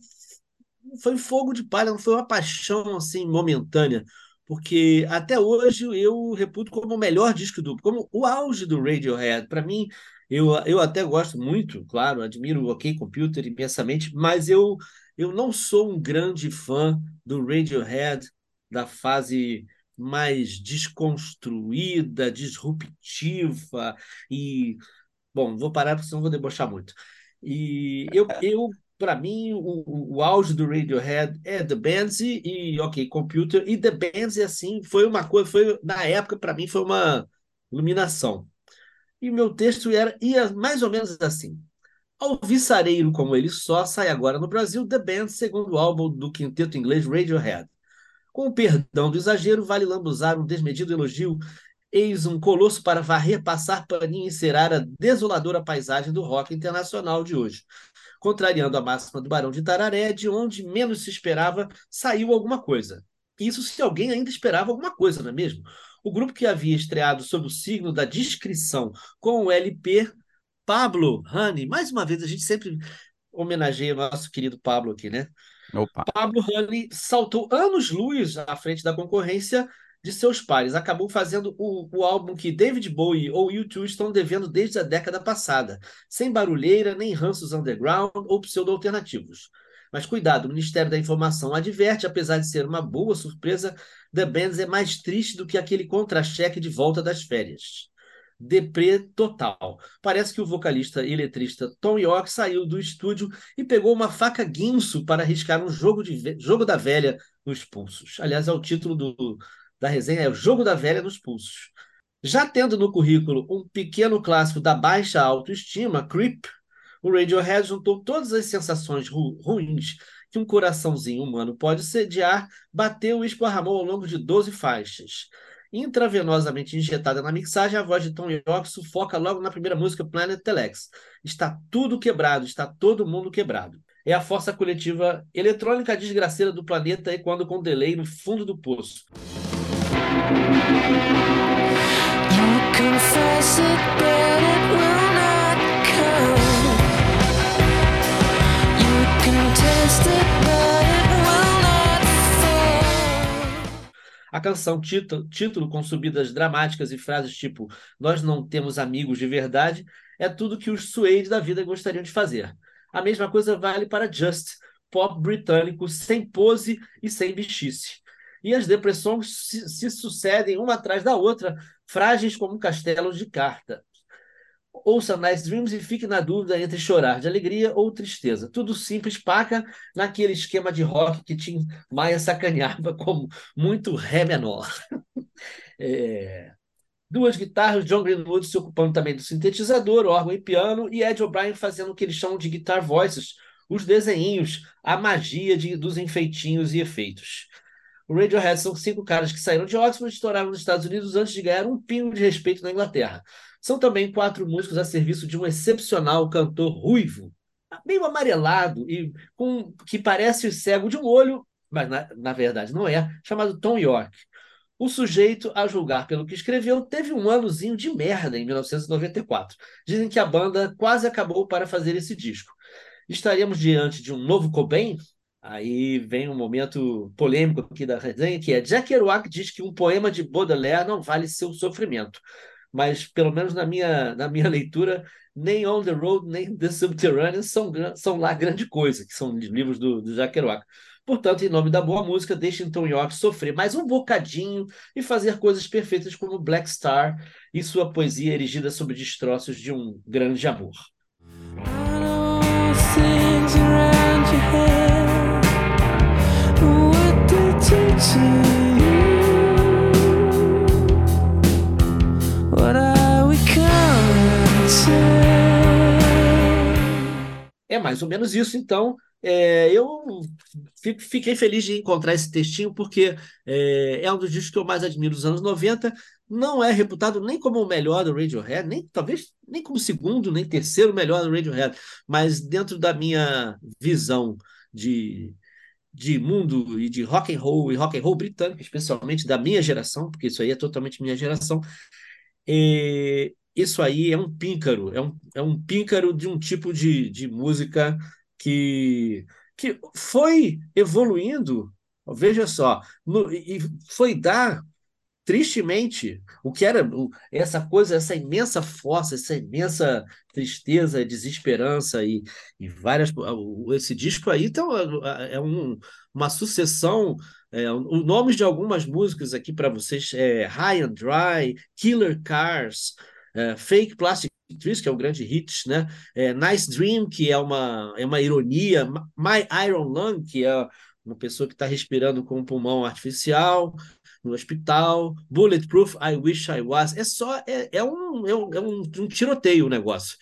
foi fogo de palha, não foi uma paixão assim momentânea, porque até hoje eu reputo como o melhor disco do, como o auge do Radiohead. Para mim, eu, eu até gosto muito, claro, admiro o OK Computer imensamente, mas eu eu não sou um grande fã do Radiohead da fase mais desconstruída, disruptiva e bom, vou parar porque senão vou debochar muito. E eu, eu para mim, o, o, auge do Radiohead é The Bands e, e OK Computer. E The Bands, assim, foi uma coisa, foi, na época, para mim, foi uma iluminação. E o meu texto era, ia mais ou menos assim. Alvissareiro como ele só, sai agora no Brasil The Band, segundo álbum do quinteto inglês Radiohead. Com o perdão do exagero, vale lambuzar um desmedido elogio. Eis um colosso para varrer, passar paninho e encerar a desoladora paisagem do rock internacional de hoje contrariando a máxima do Barão de Tararé, de onde menos se esperava, saiu alguma coisa. Isso se alguém ainda esperava alguma coisa, não é mesmo? O grupo que havia estreado sob o signo da discrição com o LP Pablo Honey, mais uma vez a gente sempre homenageia o nosso querido Pablo aqui, né? Opa. Pablo Honey saltou anos-luz à frente da concorrência de seus pares. Acabou fazendo o, o álbum que David Bowie ou U2 estão devendo desde a década passada, sem barulheira, nem ranços underground ou pseudo-alternativos. Mas cuidado, o Ministério da Informação adverte, apesar de ser uma boa surpresa, The Bands é mais triste do que aquele contra-cheque de volta das férias. Deprê total. Parece que o vocalista e letrista Tom York saiu do estúdio e pegou uma faca guinso para arriscar um jogo, de, jogo da velha nos pulsos. Aliás, é o título do, da resenha é o Jogo da Velha nos Pulsos. Já tendo no currículo um pequeno clássico da baixa autoestima, Creep, O Radiohead juntou todas as sensações ru ruins que um coraçãozinho humano pode sediar, bateu e esparramou ao longo de 12 faixas. Intravenosamente injetada na mixagem, a voz de Tom York sufoca logo na primeira música Planet Telex. Está tudo quebrado, está todo mundo quebrado. É a força coletiva eletrônica desgraceira do planeta ecoando com delay no fundo do poço. A canção título, título, com subidas dramáticas e frases tipo Nós não temos amigos de verdade, é tudo que os Suede da vida gostariam de fazer. A mesma coisa vale para Just, pop britânico sem pose e sem bichice. E as depressões se, se sucedem uma atrás da outra, frágeis como castelos de carta. Ouça Nice Dreams e fique na dúvida entre chorar de alegria ou tristeza. Tudo simples, paca, naquele esquema de rock que Tim Maia sacaneava como muito ré menor. É... Duas guitarras, John Greenwood se ocupando também do sintetizador, órgão e piano, e Ed O'Brien fazendo o que eles chamam de guitar voices, os desenhinhos, a magia de, dos enfeitinhos e efeitos. O Radiohead são cinco caras que saíram de Oxford e estouraram nos Estados Unidos antes de ganhar um pingo de respeito na Inglaterra. São também quatro músicos a serviço de um excepcional cantor ruivo, meio amarelado e com que parece cego de um olho, mas na, na verdade não é, chamado Tom York. O sujeito, a julgar pelo que escreveu, teve um anozinho de merda em 1994. Dizem que a banda quase acabou para fazer esse disco. Estaríamos diante de um novo Cobain? Aí vem um momento polêmico aqui da resenha, que é Jack Kerouac diz que um poema de Baudelaire não vale seu sofrimento. Mas, pelo menos na minha, na minha leitura, nem On the Road, nem The Subterranean são, são lá grande coisa, que são livros do, do Jack Kerouac. Portanto, em nome da boa música, deixe Tom York sofrer mais um bocadinho e fazer coisas perfeitas como Black Star e sua poesia erigida sobre destroços de um grande amor. I É mais ou menos isso, então. É, eu fiquei feliz de encontrar esse textinho, porque é, é um dos discos que eu mais admiro dos anos 90. Não é reputado nem como o melhor do Radiohead, nem talvez nem como segundo, nem terceiro melhor do Radiohead, mas dentro da minha visão de, de mundo e de rock and roll e rock and roll britânico, especialmente da minha geração, porque isso aí é totalmente minha geração. é, isso aí é um píncaro, é um, é um píncaro de um tipo de, de música que, que foi evoluindo, veja só, no- e foi dar tristemente o que era essa coisa, essa imensa força, essa imensa tristeza, desesperança e, e várias. Esse disco aí então, é um- uma sucessão. É, os nomes de algumas músicas aqui para vocês é High and Dry, Killer Cars, é, Fake Plastic Trees, que é um grande hit, né? É, nice Dream, que é uma, é uma ironia, My Iron Lung, que é uma pessoa que está respirando com um pulmão artificial no hospital, Bulletproof, I Wish I Was. É só, é, é, um, é, um, é um, um tiroteio o negócio.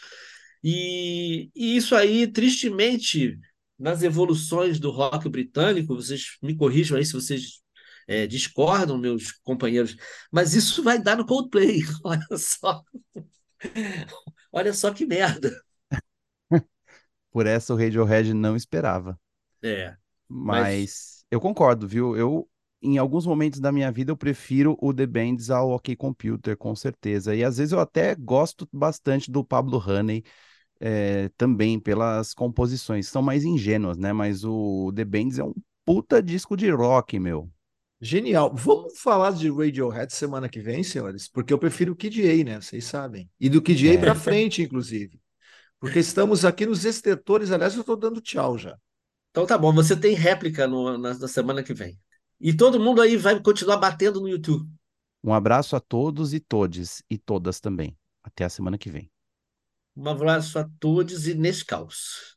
E, e isso aí, tristemente, nas evoluções do rock britânico, vocês me corrijam aí se vocês é, discordam, meus companheiros, mas isso vai dar no Coldplay, olha só. Olha só que merda. Por essa o Radiohead não esperava. É, Mas eu concordo, viu? Eu, em alguns momentos da minha vida, eu prefiro o The Bands ao OK Computer, com certeza. E às vezes eu até gosto bastante do Pablo Honey, eh, também pelas composições. São mais ingênuas, né? Mas o The Bands é um puta disco de rock, meu. Genial. Vamos falar de Radiohead semana que vem, senhores? Porque eu prefiro o Kid A, né? Vocês sabem. E do Kid A É. para frente, inclusive. Porque estamos aqui nos extetores. Aliás, eu estou dando tchau já. então tá bom, você tem réplica no- na, na semana que vem. E todo mundo aí vai continuar batendo no YouTube. Um abraço a todos e todes, e todas também. Até a semana que vem. Um abraço a todos e nesse caos.